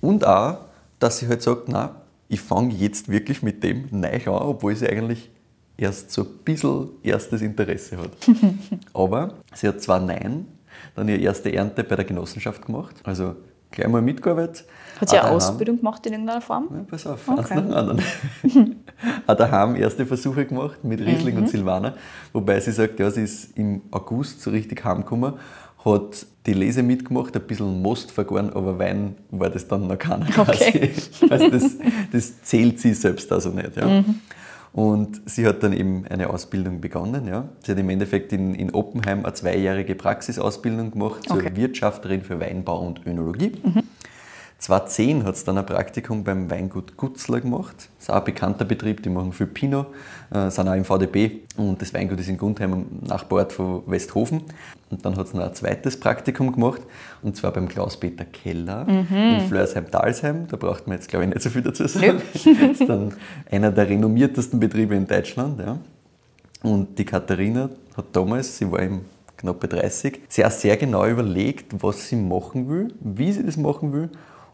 [SPEAKER 3] Und auch, dass sie halt sagt, na, ich fange jetzt wirklich mit dem neu an, obwohl sie eigentlich erst so ein bisschen erstes Interesse hat. Aber sie hat zwar Nein, dann ihre erste Ernte bei der Genossenschaft gemacht, also gleich mal mitgearbeitet.
[SPEAKER 2] Hat sie eine Ausbildung gemacht in irgendeiner Form?
[SPEAKER 3] ja, pass auf,
[SPEAKER 2] Okay.
[SPEAKER 3] eins nach dem anderen. Auch daheim erste Versuche gemacht mit Riesling
[SPEAKER 2] Mhm.
[SPEAKER 3] und Silvaner. Wobei sie sagt, ja, sie ist im August so richtig heimgekommen, hat die Lese mitgemacht, ein bisschen Most vergoren, aber Wein war das dann noch keiner
[SPEAKER 2] Okay.
[SPEAKER 3] quasi. Also das, das zählt sie selbst also nicht. Ja.
[SPEAKER 2] Mhm.
[SPEAKER 3] Und sie hat dann eben eine Ausbildung begonnen. Ja. Sie hat im Endeffekt in, in Oppenheim eine zweijährige Praxisausbildung gemacht zur
[SPEAKER 2] Okay.
[SPEAKER 3] Wirtschafterin für Weinbau und Önologie. 2010 hat es dann ein Praktikum beim Weingut Gutzler gemacht. Das ist auch ein bekannter Betrieb, die machen viel Pinot, äh, sind auch im VDB und das Weingut ist in Gundheim, am Nachbarort von Westhofen. Und dann hat es noch ein zweites Praktikum gemacht und zwar beim Klaus-Peter Keller in Flörsheim-Dalsheim. Da braucht man jetzt, glaube ich, nicht so viel dazu sagen. Das ist dann einer der renommiertesten Betriebe in Deutschland. Ja. Und die Katharina hat damals, sie war im knapp bei 30, sehr, sehr genau überlegt, was sie machen will, wie sie das machen will.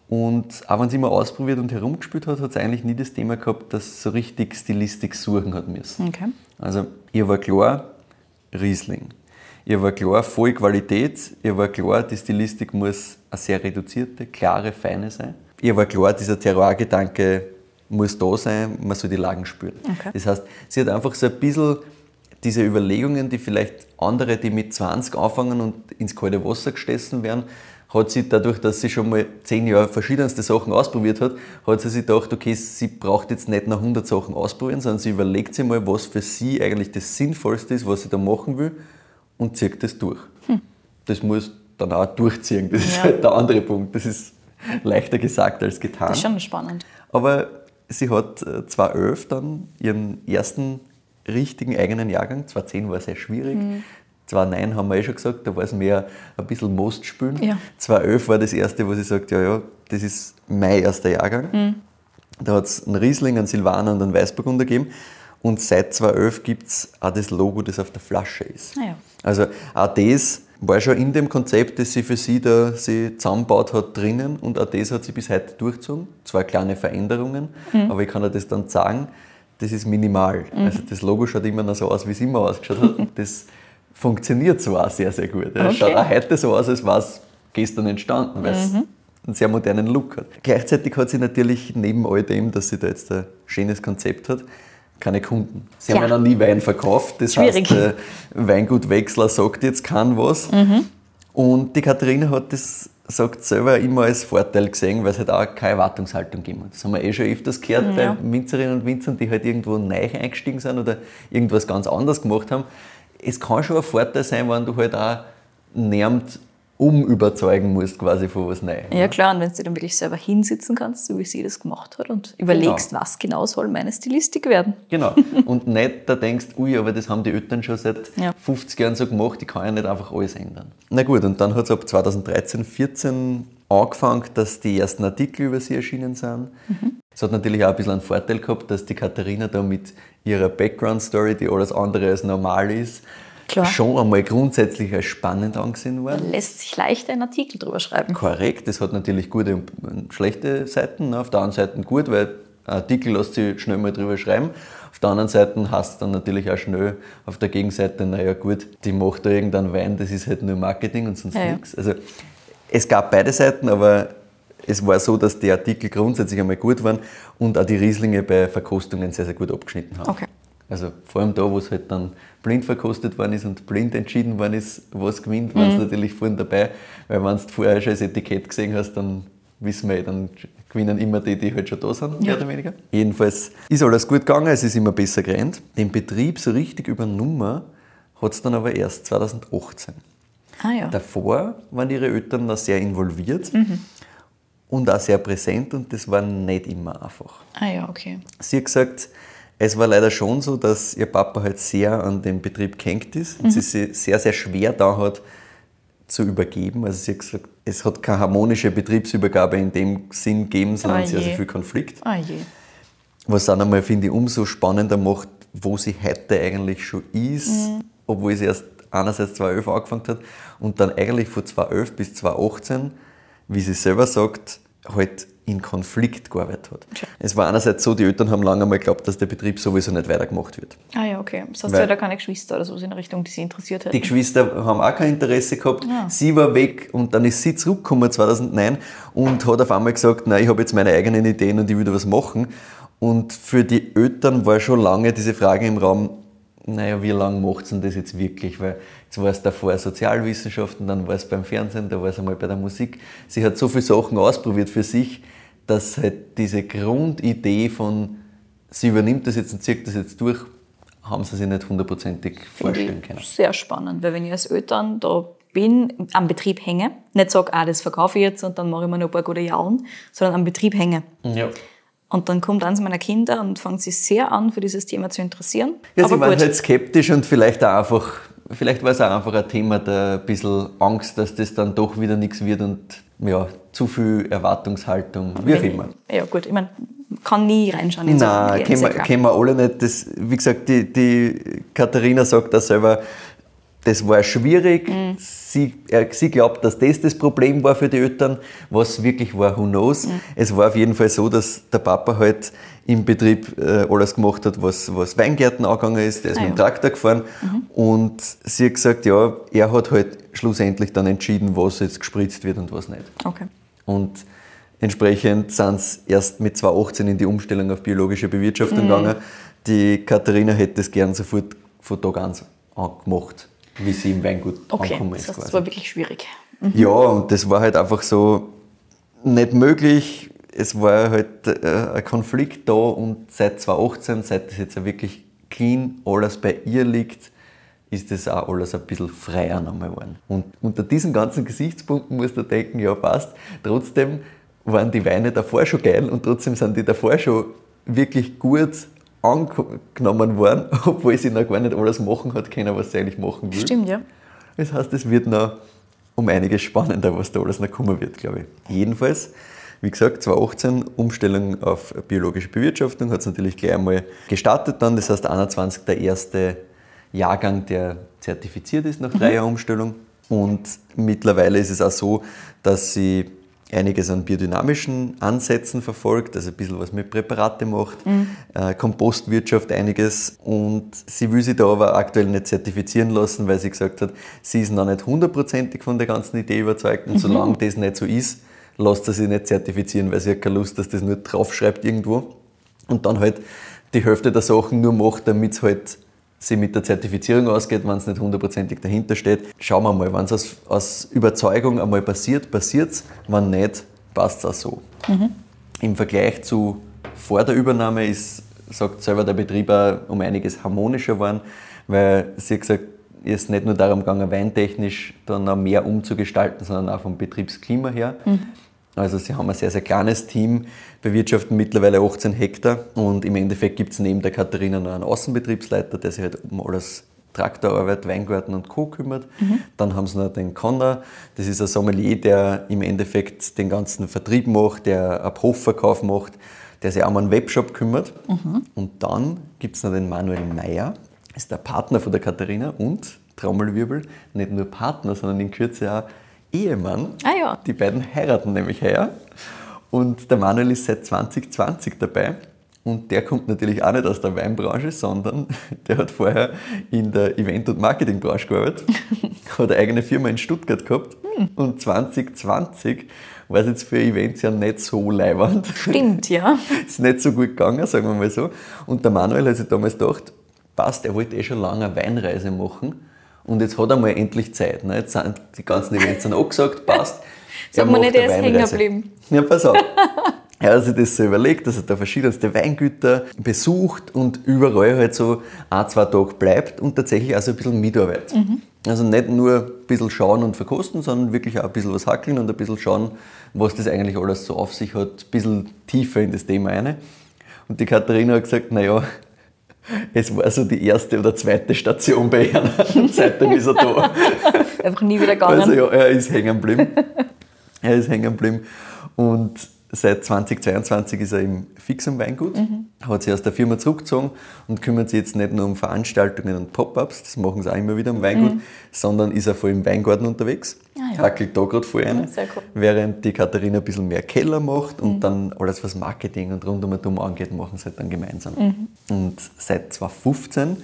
[SPEAKER 3] Und auch wenn sie immer ausprobiert und herumgespielt hat, hat sie eigentlich nie das Thema gehabt, dass sie so richtig Stilistik suchen hat müssen.
[SPEAKER 2] Okay.
[SPEAKER 3] Also ihr war klar, Riesling. Ihr war klar, voll Qualität. Ihr war klar, die Stilistik muss eine sehr reduzierte, klare, feine sein. Ihr war klar, dieser Terroir-Gedanke muss da sein, man soll die Lagen spüren.
[SPEAKER 2] Okay.
[SPEAKER 3] Das heißt, sie hat einfach so ein bisschen diese Überlegungen, die vielleicht andere, die mit 20 anfangen und ins kalte Wasser gestessen werden, hat sie dadurch, dass sie schon mal zehn Jahre verschiedenste Sachen ausprobiert hat, hat sie sich gedacht, okay, sie braucht jetzt nicht nach 100 Sachen ausprobieren, sondern sie überlegt sich mal, was für sie eigentlich das Sinnvollste ist, was sie da machen will und zieht das durch. Das muss dann auch durchziehen. Das ist
[SPEAKER 2] Hm. Ja.
[SPEAKER 3] halt der andere Punkt. Das ist leichter gesagt als getan.
[SPEAKER 2] Das ist schon spannend.
[SPEAKER 3] Aber sie hat äh, 2011 dann ihren ersten richtigen eigenen Jahrgang, 2010 war sehr schwierig,
[SPEAKER 2] Mhm.
[SPEAKER 3] 2009 haben wir eh schon gesagt, da war es mehr ein bisschen Most spielen.
[SPEAKER 2] Ja.
[SPEAKER 3] 2011 war das erste, wo sie sagt, ja, ja, das ist mein erster Jahrgang.
[SPEAKER 2] Mhm.
[SPEAKER 3] Da hat es einen Riesling, einen Silvaner und einen Weißburgunder gegeben. Und seit 2011 gibt es auch das Logo, das auf der Flasche ist.
[SPEAKER 2] Ah ja.
[SPEAKER 3] Also auch das war schon in dem Konzept, das sie für sie da sie zusammengebaut hat, drinnen. Und auch das hat sie bis heute durchgezogen. Zwar kleine Veränderungen, aber ich kann dir das dann sagen, das ist minimal. Also das Logo schaut immer noch so aus, wie es immer ausgeschaut hat. Das funktioniert so auch sehr, sehr gut. Es
[SPEAKER 2] Okay.
[SPEAKER 3] schaut auch heute so aus, als war es gestern entstanden, weil es einen sehr modernen Look hat. Gleichzeitig hat sie natürlich neben all dem, dass sie da jetzt ein schönes Konzept hat, keine Kunden. Sie
[SPEAKER 2] Ja.
[SPEAKER 3] haben ja noch nie Wein verkauft. Das
[SPEAKER 2] Schwierig.
[SPEAKER 3] heißt, Weingutwechsler sagt jetzt kann was. Und die Katharina hat das, sagt selber, immer als Vorteil gesehen, weil es halt auch keine Erwartungshaltung gegeben hat. Das haben wir eh schon öfters gehört
[SPEAKER 2] Ja.
[SPEAKER 3] bei Winzerinnen und Winzern, die halt irgendwo neu eingestiegen sind oder irgendwas ganz anderes gemacht haben. Es kann schon ein Vorteil sein, wenn du halt auch niemand umüberzeugen musst quasi von was Neuem.
[SPEAKER 2] Ja klar, und wenn du dann wirklich selber hinsitzen kannst, so wie sie das gemacht hat und überlegst, was genau soll meine Stilistik werden.
[SPEAKER 3] Genau. Und nicht da denkst, ui, aber das haben die Eltern schon seit
[SPEAKER 2] Ja.
[SPEAKER 3] 50 Jahren so gemacht, ich kann ja nicht einfach alles ändern. Na gut, und dann hat es ab 2013, 14 angefangen, dass die ersten Artikel über sie erschienen sind. Es hat natürlich auch ein bisschen einen Vorteil gehabt, dass die Katharina da mit ihrer Background-Story, die alles andere als normal ist,
[SPEAKER 2] Klar.
[SPEAKER 3] schon einmal grundsätzlich als spannend angesehen war.
[SPEAKER 2] Lässt sich leicht einen Artikel drüber schreiben.
[SPEAKER 3] Korrekt, das hat natürlich gute und schlechte Seiten. ne. Auf der einen Seite gut, weil Artikel lässt sich schnell mal drüber schreiben. Auf der anderen Seite hast du dann natürlich auch schnell auf der Gegenseite, naja gut, die macht da irgendeinen Wein, das ist halt nur Marketing und sonst
[SPEAKER 2] ja.
[SPEAKER 3] nichts. Also es gab beide Seiten, aber es war so, dass die Artikel grundsätzlich einmal gut waren und auch die Rieslinge bei Verkostungen sehr, sehr gut abgeschnitten haben.
[SPEAKER 2] Okay.
[SPEAKER 3] Also vor allem da, wo es halt dann blind verkostet worden ist und blind entschieden worden ist, was gewinnt, waren
[SPEAKER 2] Mhm.
[SPEAKER 3] sie natürlich vorhin dabei. Weil wenn du vorher schon das Etikett gesehen hast, dann wissen wir, dann gewinnen immer die, die halt schon da sind, mehr oder weniger. Jedenfalls ist alles gut gegangen, es ist immer besser gerannt. Den Betrieb so richtig übernommen hat es dann aber erst 2018.
[SPEAKER 2] Ah ja.
[SPEAKER 3] Davor waren ihre Eltern noch sehr involviert
[SPEAKER 2] Mhm.
[SPEAKER 3] und auch sehr präsent und das war nicht immer einfach.
[SPEAKER 2] Ah ja, okay.
[SPEAKER 3] Sie hat gesagt, es war leider schon so, dass ihr Papa halt sehr an den Betrieb gehängt ist und sie sich sehr, sehr schwer da hat zu übergeben. Also sie hat gesagt, es hat keine harmonische Betriebsübergabe in dem Sinn gegeben, sondern
[SPEAKER 2] Oh
[SPEAKER 3] sehr, sehr viel Konflikt.
[SPEAKER 2] Je.
[SPEAKER 3] Was dann einmal, finde ich, umso spannender macht, wo sie heute eigentlich schon ist, obwohl sie erst einerseits 2011 angefangen hat und dann eigentlich von 2011 bis 2018, wie sie selber sagt, halt in Konflikt gearbeitet hat. Es war einerseits so, die Eltern haben lange einmal geglaubt, dass der Betrieb sowieso nicht weitergemacht wird.
[SPEAKER 2] Ah ja, okay. Das heißt, sie hat ja keine Geschwister oder so in der Richtung, die sie interessiert hätten.
[SPEAKER 3] Die Geschwister haben auch kein Interesse gehabt.
[SPEAKER 2] Ja.
[SPEAKER 3] Sie war weg und dann ist sie zurückgekommen 2009 und hat auf einmal gesagt, nein, ich habe jetzt meine eigenen Ideen und ich will da was machen. Und für die Eltern war schon lange diese Frage im Raum, naja, wie lange macht denn das jetzt wirklich? Weil jetzt war es davor Sozialwissenschaften, dann war es beim Fernsehen, da war es einmal bei der Musik. Sie hat so viele Sachen ausprobiert für sich, dass halt diese Grundidee von, sie übernimmt das jetzt und zieht das jetzt durch, haben sie sich nicht hundertprozentig vorstellen können.
[SPEAKER 2] Sehr spannend, weil wenn ich als Eltern da bin, am Betrieb hänge, nicht sage, ah, das verkaufe ich jetzt und dann mache ich mir noch ein paar gute Jahre, sondern am Betrieb hänge.
[SPEAKER 3] Ja.
[SPEAKER 2] Und dann kommt eins meiner Kinder und fängt sich sehr an, für dieses Thema zu interessieren.
[SPEAKER 3] Ja,
[SPEAKER 2] Aber
[SPEAKER 3] sie waren
[SPEAKER 2] gut,
[SPEAKER 3] halt skeptisch und vielleicht auch einfach, vielleicht war es auch einfach ein Thema der bisschen Angst, dass das dann doch wieder nichts wird und ja, zu viel Erwartungshaltung, wie auch immer.
[SPEAKER 2] ja gut, ich meine, kann nie reinschauen in so
[SPEAKER 3] Nein,
[SPEAKER 2] Familien,
[SPEAKER 3] kennen wir, wir alle nicht. Das, wie gesagt, die, die Katharina sagt da selber, das war schwierig. Sie, äh, sie glaubt, dass das das Problem war für die Eltern. Was wirklich war, who knows. Es war auf jeden Fall so, dass der Papa halt im Betrieb äh, alles gemacht hat, was, was Weingärten angegangen ist. Der ist
[SPEAKER 2] Ah,
[SPEAKER 3] mit dem. Traktor gefahren. Und sie hat gesagt, ja, er hat halt schlussendlich dann entschieden, was jetzt gespritzt wird und was nicht.
[SPEAKER 2] Okay.
[SPEAKER 3] Und entsprechend sind sie erst mit 2018 in die Umstellung auf biologische Bewirtschaftung
[SPEAKER 2] Mhm.
[SPEAKER 3] gegangen. Die Katharina hätte das gern sofort von Tag 1 gemacht, wie sie im Weingut
[SPEAKER 2] Okay,
[SPEAKER 3] angekommen
[SPEAKER 2] das
[SPEAKER 3] ist.
[SPEAKER 2] heißt, es
[SPEAKER 3] quasi.
[SPEAKER 2] war wirklich schwierig.
[SPEAKER 3] Ja, und das war halt einfach so nicht möglich. Es war halt äh, ein Konflikt da und seit 2018, seit das jetzt wirklich clean alles bei ihr liegt, ist das auch alles ein bisschen freier nochmal geworden. Und unter diesen ganzen Gesichtspunkten musst du denken, ja passt, trotzdem waren die Weine davor schon geil und trotzdem sind die davor schon wirklich gut angenommen worden, obwohl sie noch gar nicht alles machen hat können, was sie eigentlich machen will.
[SPEAKER 2] Stimmt, ja.
[SPEAKER 3] Das heißt, es wird noch um einiges spannender, was da alles noch kommen wird, glaube ich. Jedenfalls, wie gesagt, 2018 Umstellung auf biologische Bewirtschaftung hat es natürlich gleich einmal gestartet dann. Das heißt, 21 der erste Jahrgang, der zertifiziert ist nach drei Jahren Umstellung. Und mittlerweile ist es auch so, dass sie einiges an biodynamischen Ansätzen verfolgt, also ein bisschen was mit Präparate macht, äh, Kompostwirtschaft einiges. Und sie will sich da aber aktuell nicht zertifizieren lassen, weil sie gesagt hat, sie ist noch nicht hundertprozentig von der ganzen Idee überzeugt. Und solange das nicht so ist, lässt sie sich nicht zertifizieren, weil sie hat keine Lust, dass das nur draufschreibt irgendwo. Und dann halt die Hälfte der Sachen nur macht, damit es halt sie mit der Zertifizierung ausgeht, wenn es nicht hundertprozentig dahinter steht. Schauen wir mal, wenn es aus, aus Überzeugung einmal passiert, passiert es. Wenn nicht, passt es auch so. Im Vergleich zu vor der Übernahme ist, sagt selber der Betrieb auch um einiges harmonischer geworden, weil sie hat gesagt, es ist nicht nur darum gegangen, weintechnisch dann auch mehr umzugestalten, sondern auch vom Betriebsklima her. Also sie haben ein sehr, sehr kleines Team, bewirtschaften mittlerweile 18 Hektar und im Endeffekt gibt es neben der Katharina noch einen Außenbetriebsleiter, der sich halt um alles Traktorarbeit, Weingarten und Co. kümmert. Dann haben sie noch den Conner, das ist ein Sommelier, der im Endeffekt den ganzen Vertrieb macht, der ab Hofverkauf macht, der sich auch um einen Webshop kümmert. Und dann gibt es noch den Manuel Meyer, ist der Partner von der Katharina und, Trommelwirbel, nicht nur Partner, sondern in Kürze auch Ehemann.
[SPEAKER 2] Ah ja.
[SPEAKER 3] Die beiden heiraten nämlich heuer. Und der Manuel ist seit 2020 dabei. Und der kommt natürlich auch nicht aus der Weinbranche, sondern der hat vorher in der Event- und Marketingbranche gearbeitet, hat eine eigene Firma in Stuttgart gehabt. Und 2020 war es jetzt für Events ja nicht so leiwand.
[SPEAKER 2] Stimmt, ja.
[SPEAKER 3] ist nicht so gut gegangen, sagen wir mal so. Und der Manuel hat sich damals gedacht, passt, er wollte eh schon lange eine Weinreise machen. Und jetzt hat er mal endlich Zeit. Ne? Jetzt sind die ganzen Events sind angesagt, passt.
[SPEAKER 2] Mal
[SPEAKER 3] macht
[SPEAKER 2] nicht, er ist hängen geblieben.
[SPEAKER 3] Ja, pass auf. Er hat sich das so überlegt, dass er da verschiedenste Weingüter besucht und überall halt so ein, zwei Tage bleibt und tatsächlich auch so ein bisschen mitarbeitet. Also nicht nur ein bisschen schauen und verkosten, sondern wirklich auch ein bisschen was hackeln und ein bisschen schauen, was das eigentlich alles so auf sich hat, ein bisschen tiefer in das Thema rein. Und die Katharina hat gesagt, naja, es war so die erste oder zweite Station bei ihr und seitdem ist er da.
[SPEAKER 2] Einfach nie wieder gegangen.
[SPEAKER 3] Also ja, er ist hängen geblieben. er ist hängen geblieben. Und seit 2022 ist er im Fixum Weingut, hat sich aus der Firma zurückgezogen und kümmert sich jetzt nicht nur um Veranstaltungen und Pop-Ups, das machen sie auch immer wieder im Weingut, sondern ist auch voll im Weingarten unterwegs.
[SPEAKER 2] Ah, ja.
[SPEAKER 3] Hackelt da gerade voll rein,
[SPEAKER 2] cool.
[SPEAKER 3] während die Katharina ein bisschen mehr Keller macht und dann alles, was Marketing und rund um und um angeht, machen sie halt dann gemeinsam. Und seit 2015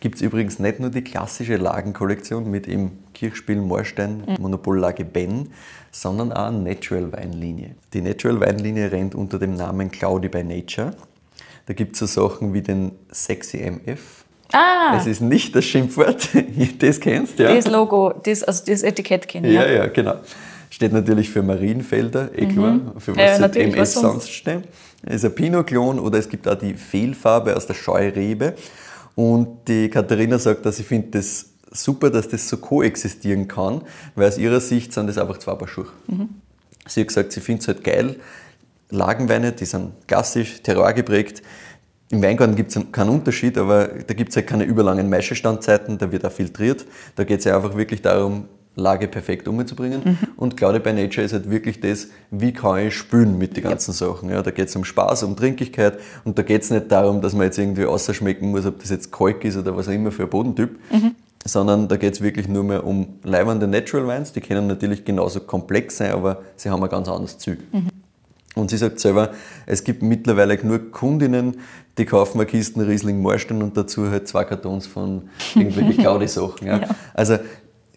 [SPEAKER 3] gibt es übrigens nicht nur die klassische Lagenkollektion mit eben Kirchspiel, Moorstein, Monopollage Ben, sondern auch eine Natural Weinlinie. Die Natural Weinlinie rennt unter dem Namen Cloudy by Nature. Da gibt es so Sachen wie den Sexy MF.
[SPEAKER 2] Ah,
[SPEAKER 3] Es ist nicht das Schimpfwort, das kennst du, ja.
[SPEAKER 2] das Logo, das, also das Etikett kenne ich.
[SPEAKER 3] Ja, ja, genau. Steht natürlich für Marienfelder, eh klar, für was
[SPEAKER 2] Mhm. Ja,
[SPEAKER 3] halt
[SPEAKER 2] natürlich,
[SPEAKER 3] MS
[SPEAKER 2] was sonst?
[SPEAKER 3] sonst steht. Es ist ein Pinot-Klon oder es gibt auch die Fehlfarbe aus der Scheurebe. Und die Katharina sagt, dass sie findet das super, dass das so koexistieren kann, weil aus ihrer Sicht sind das einfach zwei Paar Schuhe.
[SPEAKER 2] Mhm.
[SPEAKER 3] Sie hat gesagt, sie findet es halt geil. Lagenweine, die sind klassisch, Terroir geprägt. Im Weingarten gibt es keinen Unterschied, aber da gibt es halt keine überlangen Maischestandzeiten, da wird auch filtriert. Da geht es ja einfach wirklich darum, Lage perfekt umzubringen. Und Cloudy by Nature ist halt wirklich das, wie kann ich spülen mit den ganzen Sachen. Ja, da geht es um Spaß, um Trinkigkeit und da geht es nicht darum, dass man jetzt irgendwie ausschmecken muss, ob das jetzt Kalk ist oder was auch immer für ein Bodentyp, sondern da geht es wirklich nur mehr um leibende Natural Wines. Die können natürlich genauso komplex sein, aber sie haben ein ganz anderes Ziel. Und sie sagt selber, es gibt mittlerweile genug Kundinnen, die kaufen eine Kisten Riesling Marstein und dazu halt zwei Kartons von irgendwelchen Claudi-Sachen. Ja.
[SPEAKER 2] Ja.
[SPEAKER 3] Also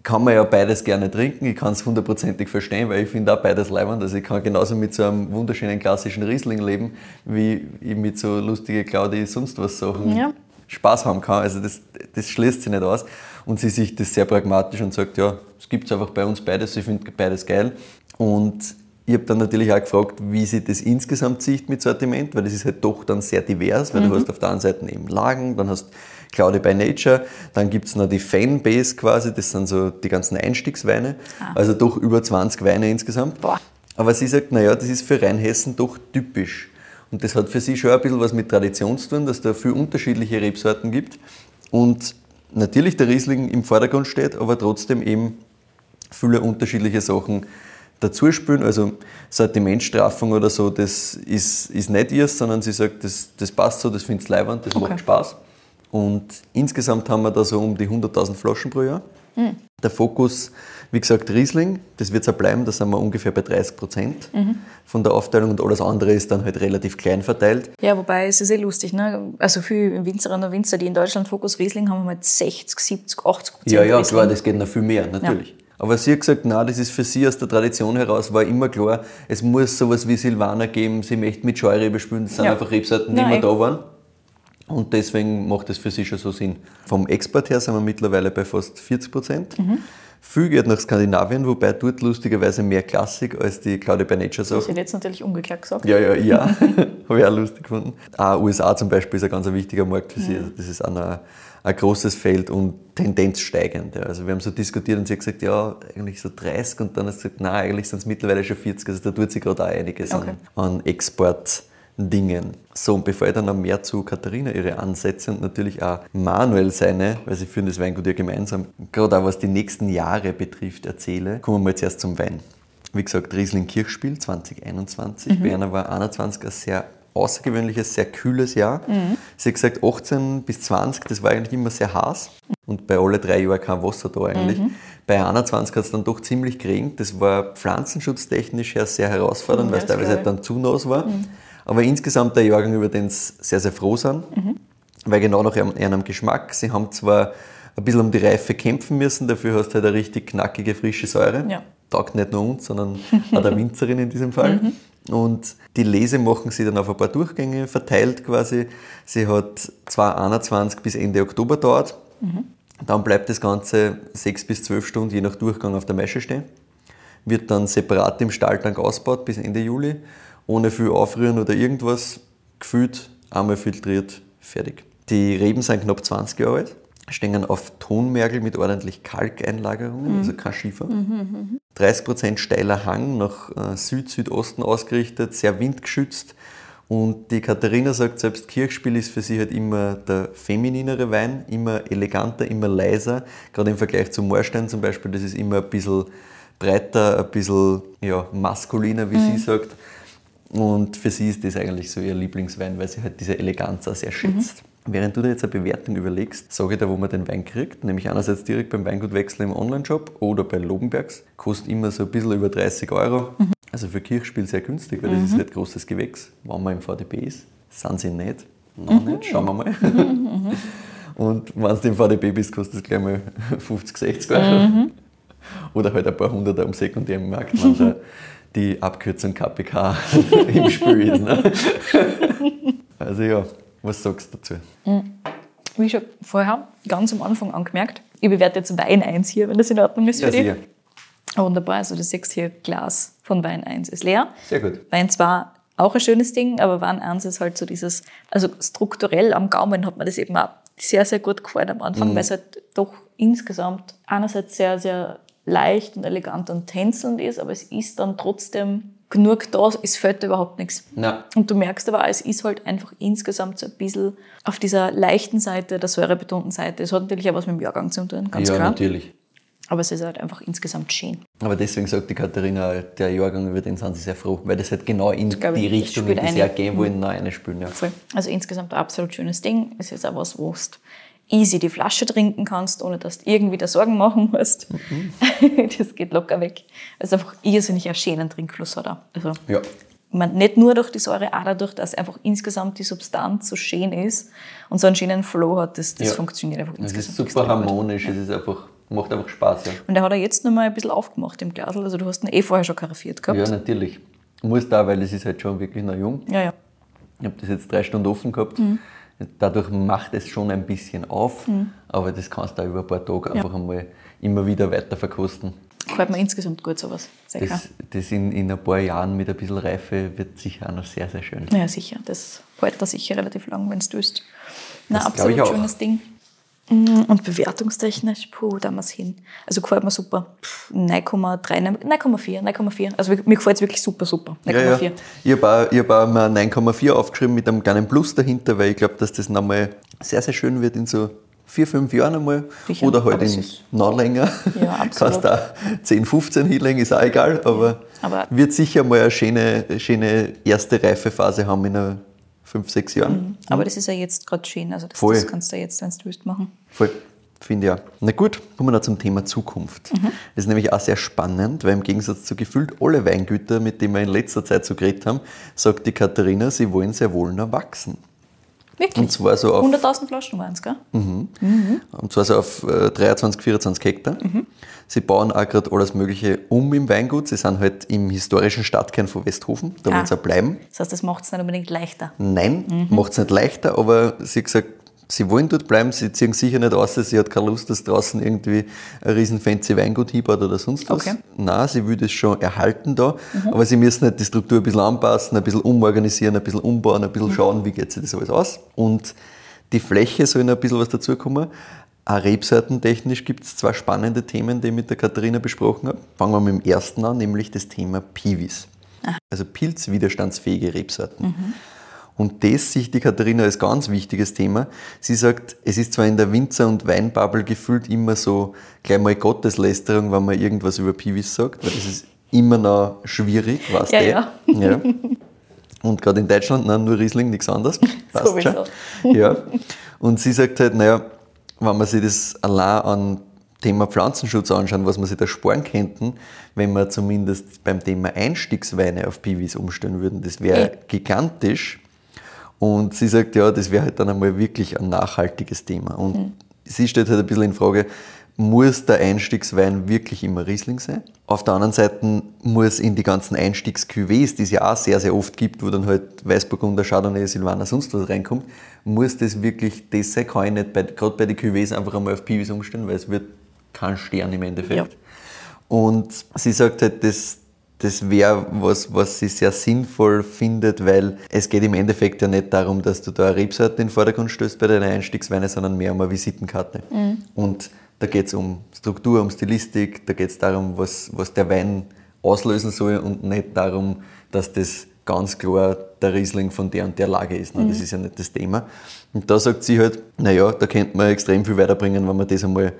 [SPEAKER 3] kann man ja beides gerne trinken. Ich kann es hundertprozentig verstehen, weil ich finde auch beides leibend. Also ich kann genauso mit so einem wunderschönen klassischen Riesling leben, wie ich mit so lustige Claudi sonst was Sachen
[SPEAKER 2] Ja.
[SPEAKER 3] Spaß haben kann. Also das, das schließt sich nicht aus. Und sie sieht das sehr pragmatisch und sagt, ja, es gibt es einfach bei uns beides, ich finde beides geil. Und ich habe dann natürlich auch gefragt, wie sie das insgesamt sieht mit Sortiment, weil das ist halt doch dann sehr divers, weil du hast auf der einen Seite eben Lagen, dann hast Claudia by Nature, dann gibt es noch die Fanbase quasi, das sind so die ganzen Einstiegsweine, also doch über 20 Weine insgesamt.
[SPEAKER 2] Boah.
[SPEAKER 3] Aber sie sagt, naja, das ist für Rheinhessen doch typisch. Und das hat für sie schon ein bisschen was mit Tradition zu tun, dass da viele unterschiedliche Rebsorten gibt. Und natürlich der Riesling im Vordergrund steht, aber trotzdem eben viele unterschiedliche Sachen dazu spielen. Also Sortimentstraffung oder so, das ist, ist nicht ihrs, sondern sie sagt, das, das passt so, das findet sie leibend, das
[SPEAKER 2] Okay.
[SPEAKER 3] macht Spaß. Und insgesamt haben wir da so um die 100.000 Flaschen pro Jahr. Der Fokus, wie gesagt, Riesling, das wird es auch bleiben, da sind wir ungefähr bei 30 Prozent von der Aufteilung und alles andere ist dann halt relativ klein verteilt.
[SPEAKER 2] Ja, wobei es ist eh lustig, ne? Also viele Winzerinnen und Winzer, die in Deutschland Fokus Riesling haben, haben halt 60, 70, 80 Prozent
[SPEAKER 3] Ja, ja,
[SPEAKER 2] Riesling.
[SPEAKER 3] klar, das geht noch viel mehr, natürlich. Aber sie hat gesagt, nein, das ist für sie aus der Tradition heraus, war immer klar, es muss sowas wie Silvaner geben, sie möchte mit Scheurebe spielen, das sind
[SPEAKER 2] Ja.
[SPEAKER 3] einfach Rebsorten, die immer da waren. Und deswegen macht das für sie schon so Sinn. Vom Export her sind wir mittlerweile bei fast 40 Prozent.
[SPEAKER 2] Mhm.
[SPEAKER 3] Viel geht nach Skandinavien, wobei dort lustigerweise mehr Klassik als die Claudia by Nature
[SPEAKER 2] Das
[SPEAKER 3] Sachen.
[SPEAKER 2] hätte jetzt natürlich umgekehrt gesagt.
[SPEAKER 3] Ja, ja, ja. Habe ich auch lustig gefunden. Auch USA zum Beispiel ist ein ganz wichtiger Markt für sie. Also das ist ein, ein großes Feld und Tendenz steigend. Also wir haben so diskutiert und sie hat gesagt, ja, eigentlich so 30 und dann hat sie gesagt, nein, eigentlich sind es mittlerweile schon 40. Also da tut sich gerade auch einiges
[SPEAKER 2] Okay.
[SPEAKER 3] an, an Exportdingen. So, und bevor ich dann noch mehr zu Katharina ihre Ansätze und natürlich auch Manuel seine, weil sie führen das Weingut ja gemeinsam, gerade auch was die nächsten Jahre betrifft, erzähle, kommen wir mal zuerst zum Wein. Wie gesagt, Riesling Kirchspiel 2021.
[SPEAKER 2] Mhm.
[SPEAKER 3] Bei einer war 21 ein sehr außergewöhnliches, sehr kühles Jahr.
[SPEAKER 2] Mhm.
[SPEAKER 3] Sie hat gesagt, 18 bis 20, das war eigentlich immer sehr heiß. Und bei alle drei Jahren kein Wasser da eigentlich.
[SPEAKER 2] Mhm.
[SPEAKER 3] Bei 21 hat es dann doch ziemlich geregnet. Das war pflanzenschutztechnisch her sehr herausfordernd,
[SPEAKER 2] Mhm,
[SPEAKER 3] weil es teilweise halt dann zu nass war. Aber insgesamt der Jahrgang, über den sie sehr, sehr froh sind.
[SPEAKER 2] Mhm.
[SPEAKER 3] Weil genau nach ihrem, Geschmack, sie haben zwar ein bisschen um die Reife kämpfen müssen, dafür hast du halt eine richtig knackige, frische Säure.
[SPEAKER 2] Ja.
[SPEAKER 3] Taugt nicht nur uns, sondern auch der Winzerin in diesem Fall. Und die Lese machen sie dann auf ein paar Durchgänge verteilt quasi. Sie hat 2021 bis Ende Oktober dauert. Dann bleibt das Ganze sechs bis zwölf Stunden je nach Durchgang auf der Maische stehen. Wird dann separat im Stalltank ausgebaut bis Ende Juli. Ohne viel Aufrühren oder irgendwas. Gefüllt, einmal filtriert, fertig. Die Reben sind knapp 20 Jahre alt. Stehen auf Tonmergel mit ordentlich Kalkeinlagerungen, also kein Schiefer. 30% steiler Hang nach äh, Süd-Südosten ausgerichtet, sehr windgeschützt. Und die Katharina sagt, selbst Kirchspiel ist für sie halt immer der femininere Wein, immer eleganter, immer leiser. Gerade im Vergleich zum Moorstein zum Beispiel, das ist immer ein bisschen breiter, ein bisschen ja, maskuliner, wie sie sagt. Und für sie ist das eigentlich so ihr Lieblingswein, weil sie halt diese Eleganz auch sehr schätzt. Während du dir jetzt eine Bewertung überlegst, sage ich dir, wo man den Wein kriegt. Nämlich einerseits direkt beim Weingutwechsel im Onlineshop oder bei Lobenbergs. Kostet immer so ein bisschen über 30 Euro. Also für Kirchspiel sehr günstig, weil das ist halt großes Gewächs. Wenn man im VDB ist, sind sie nicht. Noch nicht, schauen wir mal. Und wenn du im VDB bist, kostet es gleich mal 50, 60 Euro. Oder halt ein paar Hunderter am sekundären Markt, die Abkürzung KPK im Spiel ist. Ne? Also ja, was sagst du dazu?
[SPEAKER 2] Wie schon vorher ganz am Anfang angemerkt, ich bewerte jetzt Wein 1 hier, wenn das in Ordnung ist für
[SPEAKER 3] Ja,
[SPEAKER 2] dich.
[SPEAKER 3] sicher.
[SPEAKER 2] Wunderbar, also du siehst hier, Glas von Wein 1 ist leer.
[SPEAKER 3] Sehr gut.
[SPEAKER 2] Wein 2 auch ein schönes Ding, aber Wein 1 ist halt so dieses, also strukturell am Gaumen hat mir das eben auch sehr, sehr gut gefallen am Anfang, weil es halt doch insgesamt einerseits sehr, sehr leicht und elegant und tänzelnd ist, aber es ist dann trotzdem genug da, es fällt überhaupt nichts.
[SPEAKER 3] Na,
[SPEAKER 2] Und du merkst aber, auch, es ist halt einfach insgesamt so ein bisschen auf dieser leichten Seite, der säurebetonten Seite. Es hat natürlich auch was mit dem Jahrgang zu tun, ganz
[SPEAKER 3] ja,
[SPEAKER 2] klar.
[SPEAKER 3] natürlich.
[SPEAKER 2] Aber es ist halt einfach insgesamt schön.
[SPEAKER 3] Aber deswegen sagt die Katharina, der Jahrgang, über den sind sie sehr froh, weil das halt genau in
[SPEAKER 2] glaube,
[SPEAKER 3] die Richtung, in die sie auch gehen wollen, noch eine spielen. Ja.
[SPEAKER 2] Voll. Also insgesamt ein absolut schönes Ding. Es ist auch was, wo du easy die Flasche trinken kannst, ohne dass du irgendwie da Sorgen machen musst. Das geht locker weg. Also einfach irrsinnig einen schönen Trinkfluss hat er. Also,
[SPEAKER 3] Ja.
[SPEAKER 2] ich meine, nicht nur durch die Säure, auch dadurch, dass einfach insgesamt die Substanz so schön ist und so einen schönen Flow hat, das, das
[SPEAKER 3] Ja.
[SPEAKER 2] funktioniert einfach
[SPEAKER 3] Es
[SPEAKER 2] insgesamt.
[SPEAKER 3] ist super harmonisch, es ist einfach, macht einfach Spaß. Ja,
[SPEAKER 2] Und der hat er jetzt noch mal ein bisschen aufgemacht im Glas. Also du hast ihn eh vorher schon karaffiert gehabt.
[SPEAKER 3] ja natürlich. Muss da, weil es ist halt schon wirklich noch jung.
[SPEAKER 2] ja. ja.
[SPEAKER 3] Ich habe das jetzt drei Stunden offen gehabt.
[SPEAKER 2] Mhm.
[SPEAKER 3] Dadurch macht es schon ein bisschen auf, aber das kannst du auch über ein paar Tage einfach einmal immer wieder weiter verkosten.
[SPEAKER 2] Gefällt mir insgesamt gut sowas. Sehr.
[SPEAKER 3] Das, das in, in ein paar Jahren mit ein bisschen Reife wird sicher auch noch sehr, sehr schön.
[SPEAKER 2] Ja, sicher. Das hält da sicher relativ lang, wenn du willst. Na, absolut
[SPEAKER 3] ich auch.
[SPEAKER 2] schönes Ding. Mm, Und bewertungstechnisch, puh, da haben wir es hin. Also gefällt mir super. Pff, 9,3, 9,4, 9,4. Also mir gefällt es wirklich super, super. 9,4.
[SPEAKER 3] Ja, ja. Ich habe auch, ich hab auch mal 9,4 aufgeschrieben mit einem kleinen Plus dahinter, weil ich glaube, dass das nochmal sehr, sehr schön wird in so vier, fünf Jahren einmal.
[SPEAKER 2] Sicher,
[SPEAKER 3] Oder halt
[SPEAKER 2] aber
[SPEAKER 3] in noch länger.
[SPEAKER 2] Ja, absolut.
[SPEAKER 3] Kannst auch 10, 15 hinlegen, ist auch egal, aber,
[SPEAKER 2] aber-
[SPEAKER 3] wird sicher mal eine schöne, schöne erste Reifephase haben in einer fünf, sechs Jahren.
[SPEAKER 2] Aber das ist ja jetzt gerade schön. Also das,
[SPEAKER 3] Voll.
[SPEAKER 2] das kannst du ja jetzt, wenn du willst, machen.
[SPEAKER 3] Voll. Finde ich auch. Na gut, kommen wir noch zum Thema Zukunft.
[SPEAKER 2] Mhm.
[SPEAKER 3] Das ist nämlich auch sehr spannend, weil im Gegensatz zu gefühlt alle Weingüter, mit denen wir in letzter Zeit so geredet haben, sagt die Katharina, sie wollen sehr wohl noch wachsen.
[SPEAKER 2] Wirklich?
[SPEAKER 3] Und zwar so auf,
[SPEAKER 2] 100.000 Flaschen waren es, gell?
[SPEAKER 3] und zwar so auf äh, 23, 24 Hektar. Sie bauen auch gerade alles Mögliche um im Weingut. Sie sind halt im historischen Stadtkern von Westhofen. Da
[SPEAKER 2] Ah.
[SPEAKER 3] wollen sie auch bleiben.
[SPEAKER 2] Das heißt, das macht es nicht unbedingt leichter.
[SPEAKER 3] Nein, macht es nicht leichter, aber sie gesagt, sie wollen dort bleiben, sie ziehen sicher nicht aus, sie hat keine Lust, dass draußen irgendwie ein riesen fancy Weingut hinbaut oder sonst was.
[SPEAKER 2] Okay.
[SPEAKER 3] Nein, sie will das schon erhalten da, aber sie müssen halt die Struktur ein bisschen anpassen, ein bisschen umorganisieren, ein bisschen umbauen, ein bisschen schauen, wie geht sich das alles aus. Und die Fläche soll noch ein bisschen was dazukommen. Auch rebsortentechnisch gibt es zwei spannende Themen, die ich mit der Katharina besprochen habe. Fangen wir mit dem ersten an, nämlich das Thema Piwis. Also pilzwiderstandsfähige Rebsorten. Und das sieht die Katharina als ganz wichtiges Thema. Sie sagt, es ist zwar in der Winzer- und Weinbubble gefühlt immer so gleich mal Gotteslästerung, wenn man irgendwas über Piwis sagt, weil das ist immer noch schwierig, weißt
[SPEAKER 2] Ja,
[SPEAKER 3] du?
[SPEAKER 2] ja.
[SPEAKER 3] ja. Und gerade in Deutschland, nein, nur Riesling, nichts anderes. Passt
[SPEAKER 2] Sowieso.
[SPEAKER 3] schon. Ja. Und sie sagt halt, naja, wenn man sich das allein an Thema Pflanzenschutz anschauen, was man sich da sparen könnten, wenn wir zumindest beim Thema Einstiegsweine auf Piwis umstellen würden, das wäre gigantisch. Und sie sagt, ja, das wäre halt dann einmal wirklich ein nachhaltiges Thema. Und
[SPEAKER 2] Mhm.
[SPEAKER 3] sie stellt halt ein bisschen in Frage, muss der Einstiegswein wirklich immer Riesling sein? Auf der anderen Seite muss in die ganzen Einstiegs-Cuvées, die es ja auch sehr, sehr oft gibt, wo dann halt Weißburgunder, Chardonnay, Silvaner, sonst was reinkommt, muss das wirklich das sein? Kann ich nicht bei, gerade bei den Cuvées einfach einmal auf Piwis umstellen, weil es wird kein Stern im Endeffekt.
[SPEAKER 2] Ja.
[SPEAKER 3] Und sie sagt halt, das, das wäre was, was sie sehr sinnvoll findet, weil es geht im Endeffekt ja nicht darum, dass du da eine Rebsorte in den Vordergrund stößt bei deiner Einstiegsweine, sondern mehr um eine Visitenkarte. Und da geht es um Struktur, um Stilistik, da geht es darum, was, was der Wein auslösen soll und nicht darum, dass das ganz klar der Riesling von der und der Lage ist. Ne? Das ist ja nicht das Thema. Und da sagt sie halt, naja, da könnte man extrem viel weiterbringen, wenn man das einmal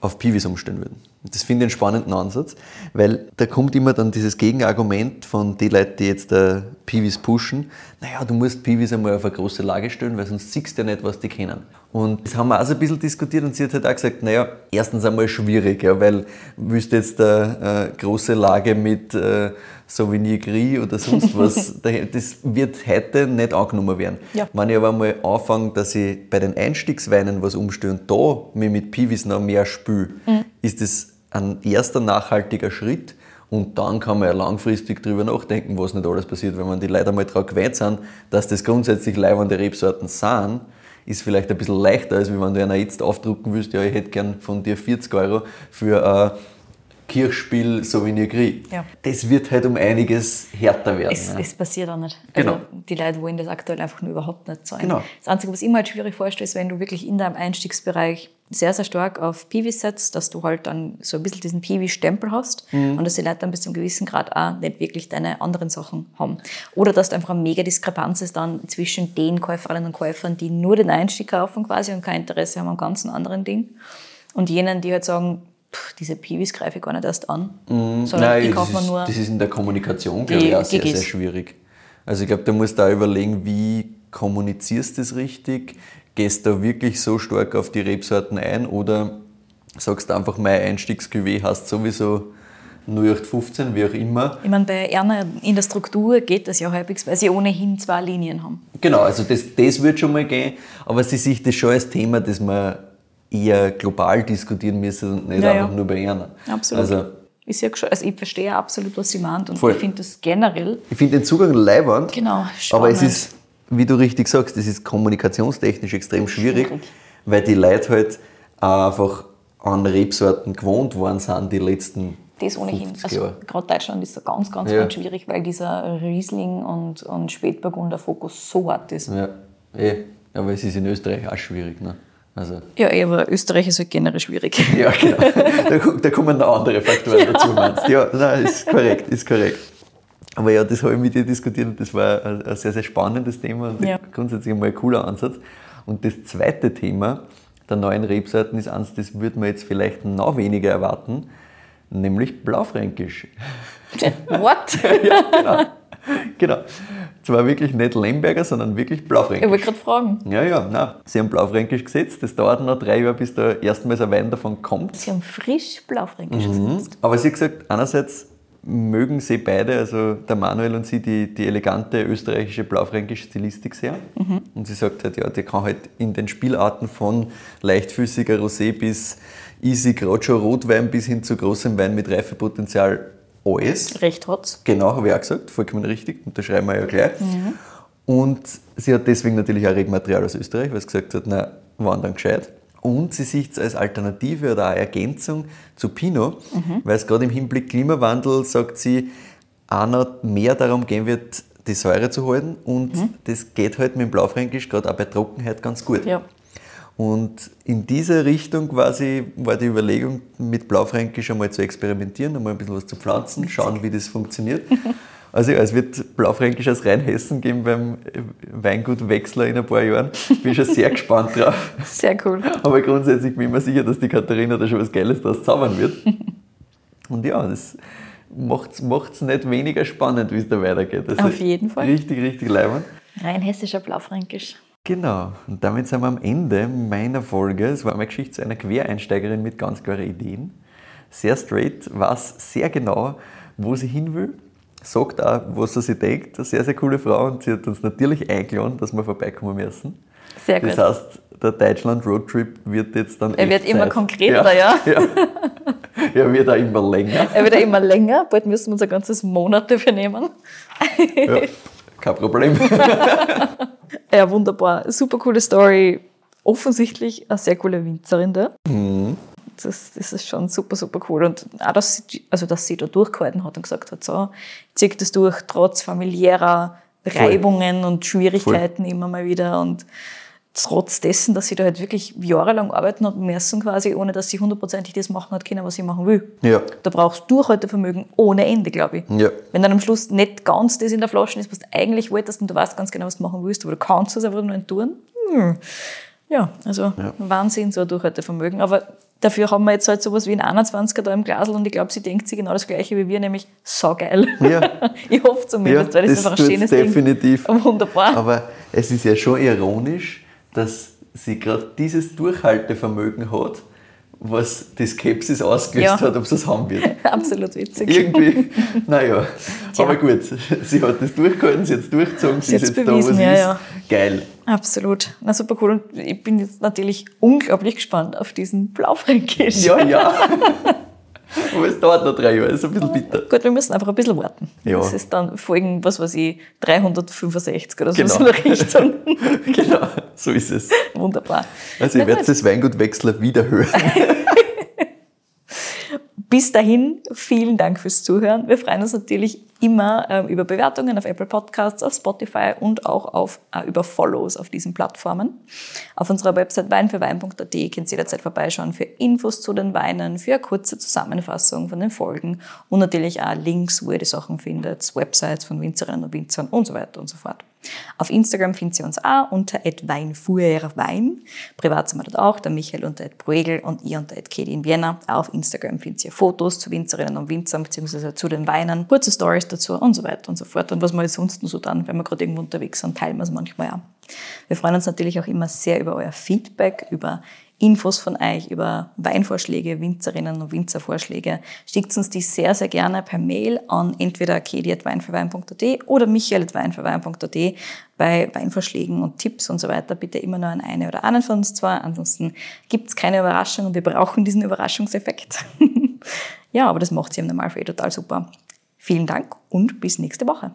[SPEAKER 3] auf Piwis umstellen würden. Das finde ich einen spannenden Ansatz, weil da kommt immer dann dieses Gegenargument von den Leuten, die jetzt der Piwis pushen, naja, du musst Piwis einmal auf eine große Lage stellen, weil sonst siehst du ja nicht, was die kennen. Und das haben wir auch so ein bisschen diskutiert und sie hat halt auch gesagt, naja, erstens einmal schwierig, ja, weil willst du jetzt eine äh, große Lage mit äh, Sauvignon Gris oder sonst was, da- das wird heute nicht angenommen werden.
[SPEAKER 2] Ja.
[SPEAKER 3] Wenn ich aber mal anfange, dass ich bei den Einstiegsweinen was umstelle und da mich mit Piwis noch mehr spüle, ist das ein erster nachhaltiger Schritt. Und dann kann man ja langfristig drüber nachdenken, was nicht alles passiert. Wenn man die Leute einmal daran gewöhnt sind, dass das grundsätzlich leibende Rebsorten sind, ist vielleicht ein bisschen leichter, als wenn du einer jetzt aufdrucken willst, ja, ich hätte gern von dir 40 Euro für ein Kirchspiel Sauvignon Gris.
[SPEAKER 2] Ja.
[SPEAKER 3] Das wird halt um einiges härter werden.
[SPEAKER 2] Es,
[SPEAKER 3] ja.
[SPEAKER 2] es passiert auch nicht.
[SPEAKER 3] Genau.
[SPEAKER 2] Also die Leute wollen das aktuell einfach nur überhaupt nicht zahlen.
[SPEAKER 3] Genau.
[SPEAKER 2] Das Einzige, was ich mir halt schwierig vorstelle, ist, wenn du wirklich in deinem Einstiegsbereich sehr, sehr stark auf Piwi setzt, dass du halt dann so ein bisschen diesen Piwi-Stempel hast
[SPEAKER 3] Mhm.
[SPEAKER 2] und dass die Leute dann bis zu einem gewissen Grad auch nicht wirklich deine anderen Sachen haben. Oder dass da einfach eine mega Diskrepanz ist dann zwischen den Käuferinnen und Käufern, die nur den Einstieg kaufen quasi und kein Interesse haben am ganzen anderen Ding und jenen, die halt sagen, pff, diese Piwis greife ich gar nicht erst an, sondern
[SPEAKER 3] Mhm. Nein,
[SPEAKER 2] ich
[SPEAKER 3] das
[SPEAKER 2] kaufe nur...
[SPEAKER 3] das ist in der Kommunikation, glaube ich, auch sehr, sehr schwierig. Also ich glaube, da musst du auch überlegen, wie kommunizierst du das richtig? Gehst du da wirklich so stark auf die Rebsorten ein oder sagst du einfach, mein Einstiegscuvée hast sowieso 0815, wie auch immer.
[SPEAKER 2] Ich meine, bei Erna in der Struktur geht das ja halbwegs, weil sie ohnehin zwei Linien haben.
[SPEAKER 3] Genau, also das, das wird schon mal gehen, aber sie sieht das schon als Thema, das man eher global diskutieren müsste und nicht
[SPEAKER 2] Ja,
[SPEAKER 3] einfach
[SPEAKER 2] ja.
[SPEAKER 3] nur bei Erna.
[SPEAKER 2] Absolut.
[SPEAKER 3] Also
[SPEAKER 2] ich, schon, also ich verstehe absolut, was sie meint und
[SPEAKER 3] Voll.
[SPEAKER 2] ich finde das generell,
[SPEAKER 3] ich finde den Zugang leibernd,
[SPEAKER 2] genau,
[SPEAKER 3] aber es
[SPEAKER 2] spannend.
[SPEAKER 3] ist, wie du richtig sagst, es ist kommunikationstechnisch extrem schwierig,
[SPEAKER 2] Schwierig.
[SPEAKER 3] weil die Leute halt einfach an Rebsorten gewohnt worden sind die letzten
[SPEAKER 2] Das ohnehin.
[SPEAKER 3] 50
[SPEAKER 2] Also gerade Deutschland ist da ganz, ganz,
[SPEAKER 3] Ja.
[SPEAKER 2] ganz schwierig, weil dieser Riesling und, und Spätburgunder-Fokus so hart ist.
[SPEAKER 3] Ja, eh. aber es ist in Österreich auch schwierig. Ne? Also,
[SPEAKER 2] Ja, eh, aber Österreich ist halt generell schwierig.
[SPEAKER 3] ja, genau. da, da kommen noch andere Faktoren dazu, meinst du? Ja, nein, ist korrekt, ist korrekt. Aber ja, das habe ich mit dir diskutiert und das war ein, sehr, sehr spannendes Thema und
[SPEAKER 2] Ja.
[SPEAKER 3] grundsätzlich mal ein cooler Ansatz. Und das zweite Thema der neuen Rebsorten ist eins, das würde man jetzt vielleicht noch weniger erwarten, nämlich Blaufränkisch.
[SPEAKER 2] What?
[SPEAKER 3] Genau. Zwar wirklich nicht Lemberger, sondern wirklich
[SPEAKER 2] Ich
[SPEAKER 3] Blaufränkisch.
[SPEAKER 2] wollte gerade fragen.
[SPEAKER 3] Ja, ja, nein. Sie haben Blaufränkisch gesetzt. Das dauert noch drei Jahre, bis da erstmals ein Wein davon kommt.
[SPEAKER 2] Sie haben frisch Blaufränkisch
[SPEAKER 3] Mhm.
[SPEAKER 2] gesetzt.
[SPEAKER 3] Aber sie hat gesagt, einerseits mögen sie beide, also der Manuel und sie, die, die elegante österreichische blaufränkische Stilistik sehr. Und sie sagt halt, ja, die kann halt in den Spielarten von leichtfüßiger Rosé bis easy Groccio Rotwein bis hin zu großem Wein mit Reifepotenzial alles.
[SPEAKER 2] Recht hat's.
[SPEAKER 3] Genau, habe ich auch gesagt, vollkommen richtig, unterschreiben wir ja gleich. Und sie hat deswegen natürlich auch Rebmaterial aus Österreich, weil sie gesagt hat, na, wann dann gescheit. Und sie sieht es als Alternative oder auch Ergänzung zu Pinot, weil es gerade im Hinblick Klimawandel, sagt sie, auch noch mehr darum gehen wird, die Säure zu halten. Und das geht halt mit dem Blaufränkisch gerade auch bei Trockenheit ganz gut.
[SPEAKER 2] Ja.
[SPEAKER 3] Und in diese Richtung quasi war die Überlegung, mit Blaufränkisch einmal zu experimentieren, einmal ein bisschen was zu pflanzen, schauen, wie das funktioniert. Also ja, es wird Blaufränkisch aus Rheinhessen geben beim Weingut Wechsler in ein paar Jahren. Bin schon sehr gespannt drauf.
[SPEAKER 2] Sehr cool.
[SPEAKER 3] Aber grundsätzlich bin ich mir sicher, dass die Katharina da schon was Geiles draus zaubern wird. Und ja, das macht es nicht weniger spannend, wie es da weitergeht. Also
[SPEAKER 2] Auf jeden Fall.
[SPEAKER 3] Richtig, richtig leibend.
[SPEAKER 2] Rein hessischer Blaufränkisch.
[SPEAKER 3] Genau, und damit sind wir am Ende meiner Folge. Es war eine Geschichte zu einer Quereinsteigerin mit ganz klaren Ideen. Sehr straight, weiß sehr genau, wo sie hin will, sagt auch, was sie sich denkt. Eine sehr, sehr coole Frau und sie hat uns natürlich eingeladen, dass wir vorbeikommen müssen.
[SPEAKER 2] Sehr gut.
[SPEAKER 3] Das heißt, der Deutschland-Roadtrip wird jetzt dann.
[SPEAKER 2] Er wird immer
[SPEAKER 3] Zeit.
[SPEAKER 2] konkreter, ja.
[SPEAKER 3] ja. Er wird auch immer länger.
[SPEAKER 2] Er wird ja immer länger. Bald müssen wir uns ein ganzes Monat dafür nehmen.
[SPEAKER 3] Ja, kein Problem.
[SPEAKER 2] Ja, wunderbar. Super coole Story. Offensichtlich eine sehr coole Winzerin da. Das, das ist schon super, super cool. Und auch, dass sie, also, dass sie da durchgehalten hat und gesagt hat, so, ich ziehe das durch, trotz familiärer Reibungen und Schwierigkeiten immer mal wieder. Und trotz dessen, dass sie da halt wirklich jahrelang arbeiten hat müssen, quasi, ohne dass sie hundertprozentig das machen hat können, was sie machen will.
[SPEAKER 3] Ja.
[SPEAKER 2] Da brauchst du Durchhaltevermögen ohne Ende, glaube ich.
[SPEAKER 3] Ja.
[SPEAKER 2] Wenn dann am Schluss nicht ganz das in der Flasche ist, was du eigentlich wolltest und du weißt ganz genau, was du machen willst, aber du kannst es einfach nur nicht tun. Hm. Ja, also Wahnsinn, so ein Durchhaltevermögen. Aber dafür haben wir jetzt halt sowas wie ein 21er da im Glasl und ich glaube, sie denkt sich genau das Gleiche wie wir, nämlich saugeil.
[SPEAKER 3] Ja.
[SPEAKER 2] ich hoffe zumindest, weil das, ist einfach ein schönes
[SPEAKER 3] definitiv.
[SPEAKER 2] Ding. Wunderbar.
[SPEAKER 3] Aber es ist ja schon ironisch, dass sie gerade dieses Durchhaltevermögen hat, was die Skepsis ausgelöst
[SPEAKER 2] Ja.
[SPEAKER 3] hat, ob sie es haben wird.
[SPEAKER 2] Absolut witzig.
[SPEAKER 3] Irgendwie, naja.
[SPEAKER 2] Tja.
[SPEAKER 3] Aber gut, sie hat das durchgehalten, sie hat es durchgezogen, sie,
[SPEAKER 2] Sie
[SPEAKER 3] ist jetzt da,
[SPEAKER 2] bewiesen,
[SPEAKER 3] sie
[SPEAKER 2] ja,
[SPEAKER 3] ist.
[SPEAKER 2] ja.
[SPEAKER 3] Geil.
[SPEAKER 2] Absolut. Na super cool. Und ich bin jetzt natürlich unglaublich gespannt auf diesen Blaufränkisch.
[SPEAKER 3] Ja, ja. Aber es dauert noch drei Jahre, ist ein bisschen bitter.
[SPEAKER 2] Gut, wir müssen einfach ein bisschen warten.
[SPEAKER 3] Ja.
[SPEAKER 2] Das ist dann Folgen, was weiß ich, 365 oder so
[SPEAKER 3] Genau.
[SPEAKER 2] in der Richtung.
[SPEAKER 3] genau, so ist es.
[SPEAKER 2] Wunderbar.
[SPEAKER 3] Also, ich werde das Weingutwechsler wieder hören.
[SPEAKER 2] Bis dahin, vielen Dank fürs Zuhören. Wir freuen uns natürlich immer ähm, über Bewertungen auf Apple Podcasts, auf Spotify und auch auf, äh, über Follows auf diesen Plattformen. Auf unserer Website weinfürwein.at könnt ihr jederzeit vorbeischauen für Infos zu den Weinen, für eine kurze Zusammenfassung von den Folgen und natürlich auch Links, wo ihr die Sachen findet, Websites von Winzerinnen und Winzern und so weiter und so fort. Auf Instagram findet ihr uns auch unter @weinfuhrerwein. Privat sind wir dort auch, der Michael unter @bruegel und ich unter @kedi in Vienna. Auch auf Instagram findet ihr Fotos zu Winzerinnen und Winzern bzw. zu den Weinen, kurze Stories dazu und so weiter und so fort. Und was wir jetzt sonst so dann, wenn wir gerade irgendwo unterwegs sind, teilen wir es manchmal auch. Wir freuen uns natürlich auch immer sehr über euer Feedback, über Infos von euch über Weinvorschläge, Winzerinnen und Winzervorschläge, schickt uns die sehr, sehr gerne per Mail an entweder kedi.weinverwein.at oder michael.weinverwein.at bei Weinvorschlägen und Tipps und so weiter. Bitte immer nur an eine oder einen von uns zwei. Ansonsten gibt's keine Überraschung und wir brauchen diesen Überraschungseffekt. ja, aber das macht sie im Normalfall eh total super. Vielen Dank und bis nächste Woche.